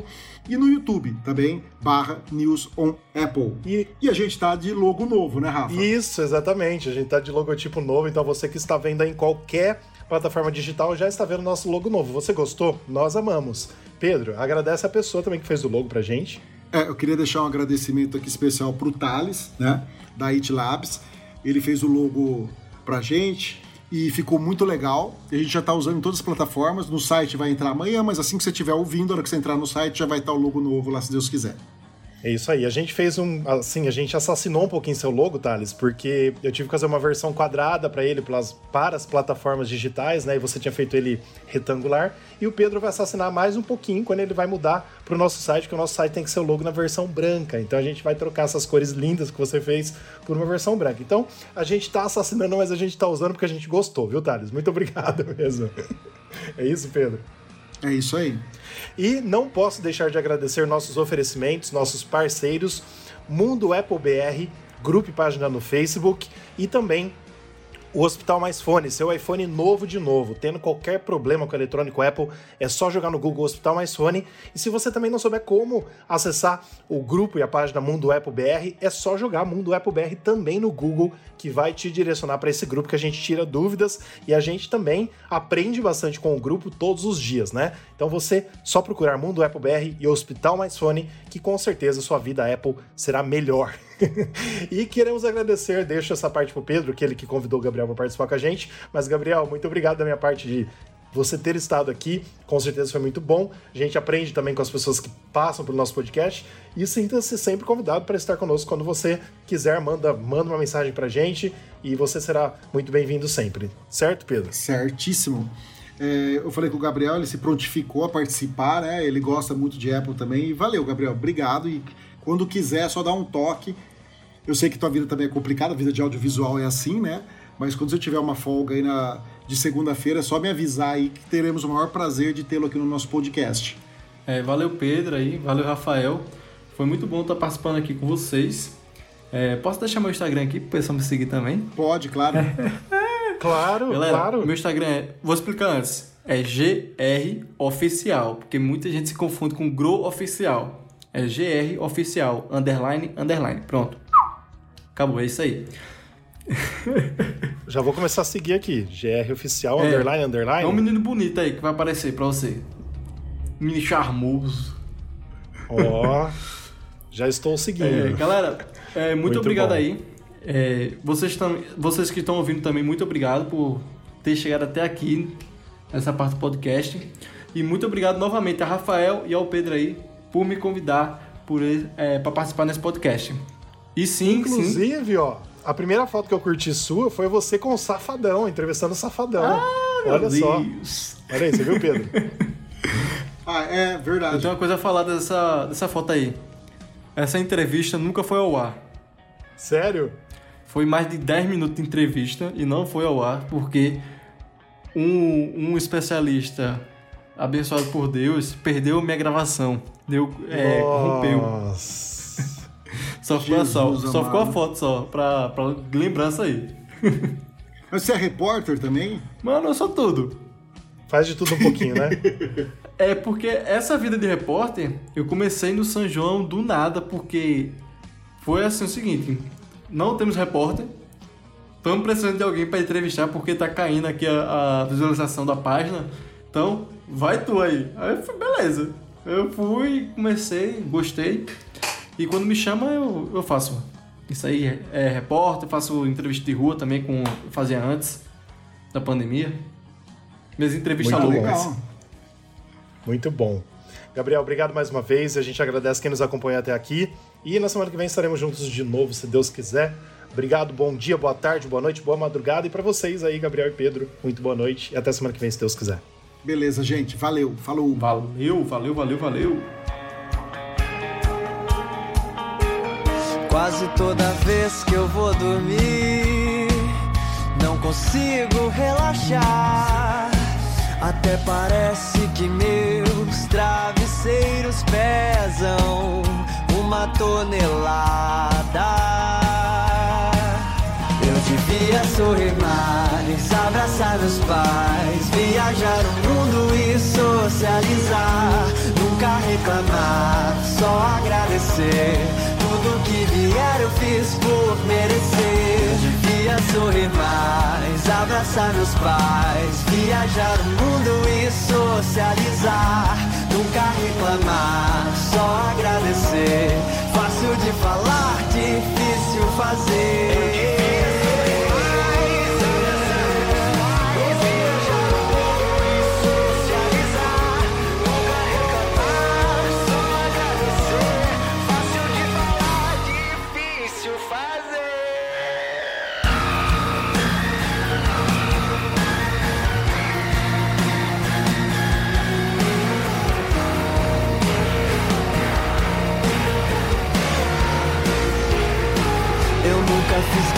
C: e no YouTube também, barra News on Apple.
B: E-
C: E a gente tá de logo novo, né, Rafa?
B: Isso, exatamente. A gente tá de logotipo novo, então você que está vendo em qualquer plataforma digital já está vendo nosso logo novo. Você gostou? Nós amamos. Pedro, agradece a pessoa também que fez o logo pra gente.
C: É, eu queria deixar um agradecimento aqui especial pro Thales, né, da It Labs. Ele fez o logo pra gente e ficou muito legal. A gente já tá usando em todas as plataformas. No site vai entrar amanhã, mas assim que você estiver ouvindo, na hora que você entrar no site, já vai estar o logo novo lá, se Deus quiser.
B: É isso aí. A gente fez um. Assim, a gente assassinou um pouquinho seu logo, Thales, porque eu tive que fazer uma versão quadrada para ele para as plataformas digitais, né? E você tinha feito ele retangular. E o Pedro vai assassinar mais um pouquinho quando ele vai mudar para o nosso site, que o nosso site tem que ser o logo na versão branca. Então a gente vai trocar essas cores lindas que você fez por uma versão branca. Então a gente tá assassinando, mas a gente tá usando porque a gente gostou, viu, Thales? Muito [laughs] obrigado mesmo. É isso, Pedro.
C: É isso aí.
B: E não posso deixar de agradecer nossos oferecimentos, nossos parceiros, Mundo Apple BR, grupo e página no Facebook e também o Hospital Mais Fone, seu iPhone novo de novo. Tendo qualquer problema com o eletrônico Apple, é só jogar no Google Hospital Mais Fone. E se você também não souber como acessar o grupo e a página Mundo Apple BR, é só jogar Mundo Apple BR também no Google, que vai te direcionar para esse grupo que a gente tira dúvidas e a gente também aprende bastante com o grupo todos os dias, né? Então você só procurar Mundo Apple BR e Hospital Mais Fone, que com certeza sua vida Apple será melhor. [laughs] e queremos agradecer, deixo essa parte pro Pedro, que ele que convidou o Gabriel para participar com a gente. Mas, Gabriel, muito obrigado da minha parte de você ter estado aqui. Com certeza foi muito bom. A gente aprende também com as pessoas que passam pelo nosso podcast. E sinta-se sempre convidado para estar conosco quando você quiser. Manda, manda uma mensagem pra gente e você será muito bem-vindo sempre. Certo, Pedro?
C: Certíssimo. É, eu falei com o Gabriel, ele se prontificou a participar, né? Ele gosta muito de Apple também. E valeu, Gabriel. Obrigado. E quando quiser, é só dar um toque. Eu sei que tua vida também é complicada, a vida de audiovisual é assim, né? Mas quando você tiver uma folga aí na, de segunda-feira, é só me avisar aí que teremos o maior prazer de tê-lo aqui no nosso podcast.
D: É, valeu Pedro aí, valeu Rafael. Foi muito bom estar participando aqui com vocês. É, posso deixar meu Instagram aqui pro pessoal me seguir também?
C: Pode, claro. [laughs]
B: Claro,
D: Galera,
B: claro.
D: meu Instagram é. Vou explicar antes. É GR Oficial, porque muita gente se confunde com Grow Oficial. É GR Oficial, underline, underline. Pronto. Acabou, é isso aí. [laughs]
B: Já vou começar a seguir aqui. GR Oficial,
D: É.
B: underline, underline.
D: É um menino bonito aí que vai aparecer pra você. Menino charmoso.
B: Ó, já estou seguindo.
D: É, galera, é, muito,
B: Muito
D: obrigado
B: bom.
D: aí. É, vocês, tam, vocês que estão ouvindo também, muito obrigado por ter chegado até aqui nessa parte do podcast. E muito obrigado novamente a Rafael e ao Pedro aí por me convidar por, é, para participar nesse podcast. E sim, sim.
B: Inclusive, ó, a primeira foto que eu curti sua foi você com o Safadão, entrevistando o Safadão.
D: Ah, Meu
B: Olha só.
D: Deus.
B: Olha aí, você viu, Pedro? [laughs]
C: Ah, é
D: Eu
C: verdade.
D: tenho uma coisa a falar dessa, dessa foto aí. Essa entrevista nunca foi ao ar.
B: Sério?
D: Foi mais de 10 minutos de entrevista e não foi ao ar porque um, um especialista abençoado por Deus perdeu minha gravação. Deu, é, rompeu.
B: Nossa.
D: Só ficou, a, só, só ficou a foto só, pra, pra lembrança aí.
C: Mas [laughs] você é repórter também?
D: Mano, eu sou tudo.
B: Faz de tudo um pouquinho, né? [laughs]
D: É porque essa vida de repórter, eu comecei no São João do nada, porque foi assim o seguinte: não temos repórter, estamos precisando de alguém para entrevistar, porque tá caindo aqui a, a visualização da página, então vai tu aí. Aí eu fui, beleza. Eu fui, comecei, gostei, e quando me chama eu, eu faço. Isso aí é, é repórter, faço entrevista de rua também, como eu fazia antes da pandemia. Minhas entrevistas
B: Muito
D: loucas.
C: Legal.
B: Muito bom. Gabriel, obrigado mais uma vez. A gente agradece quem nos acompanhou até aqui. E na semana que vem estaremos juntos de novo, se Deus quiser. Obrigado, bom dia, boa tarde, boa noite, boa madrugada. E para vocês aí, Gabriel e Pedro, muito boa noite. E até semana que vem, se Deus quiser.
C: Beleza, gente. Valeu. Falou.
D: Valeu, valeu, valeu, valeu.
A: Quase toda vez que eu vou dormir, não consigo relaxar. Até parece que meus travesseiros pesam uma tonelada. Eu devia sorrir mais, abraçar meus pais, viajar o mundo e socializar. Nunca reclamar, só agradecer. Tudo que vier eu fiz por merecer. Eu devia sorrir mais, abraçar meus pais, viajar o mundo e socializar. Nunca reclamar, só agradecer. Fácil de falar, difícil fazer.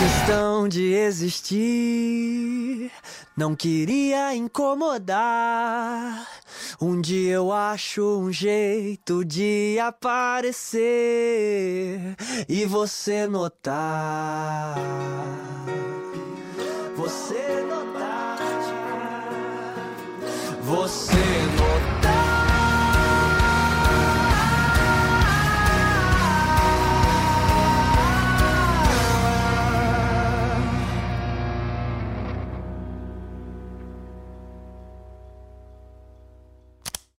A: Questão de existir. Não queria incomodar. Um dia eu acho um jeito de aparecer e você notar. Você notar. Você notar.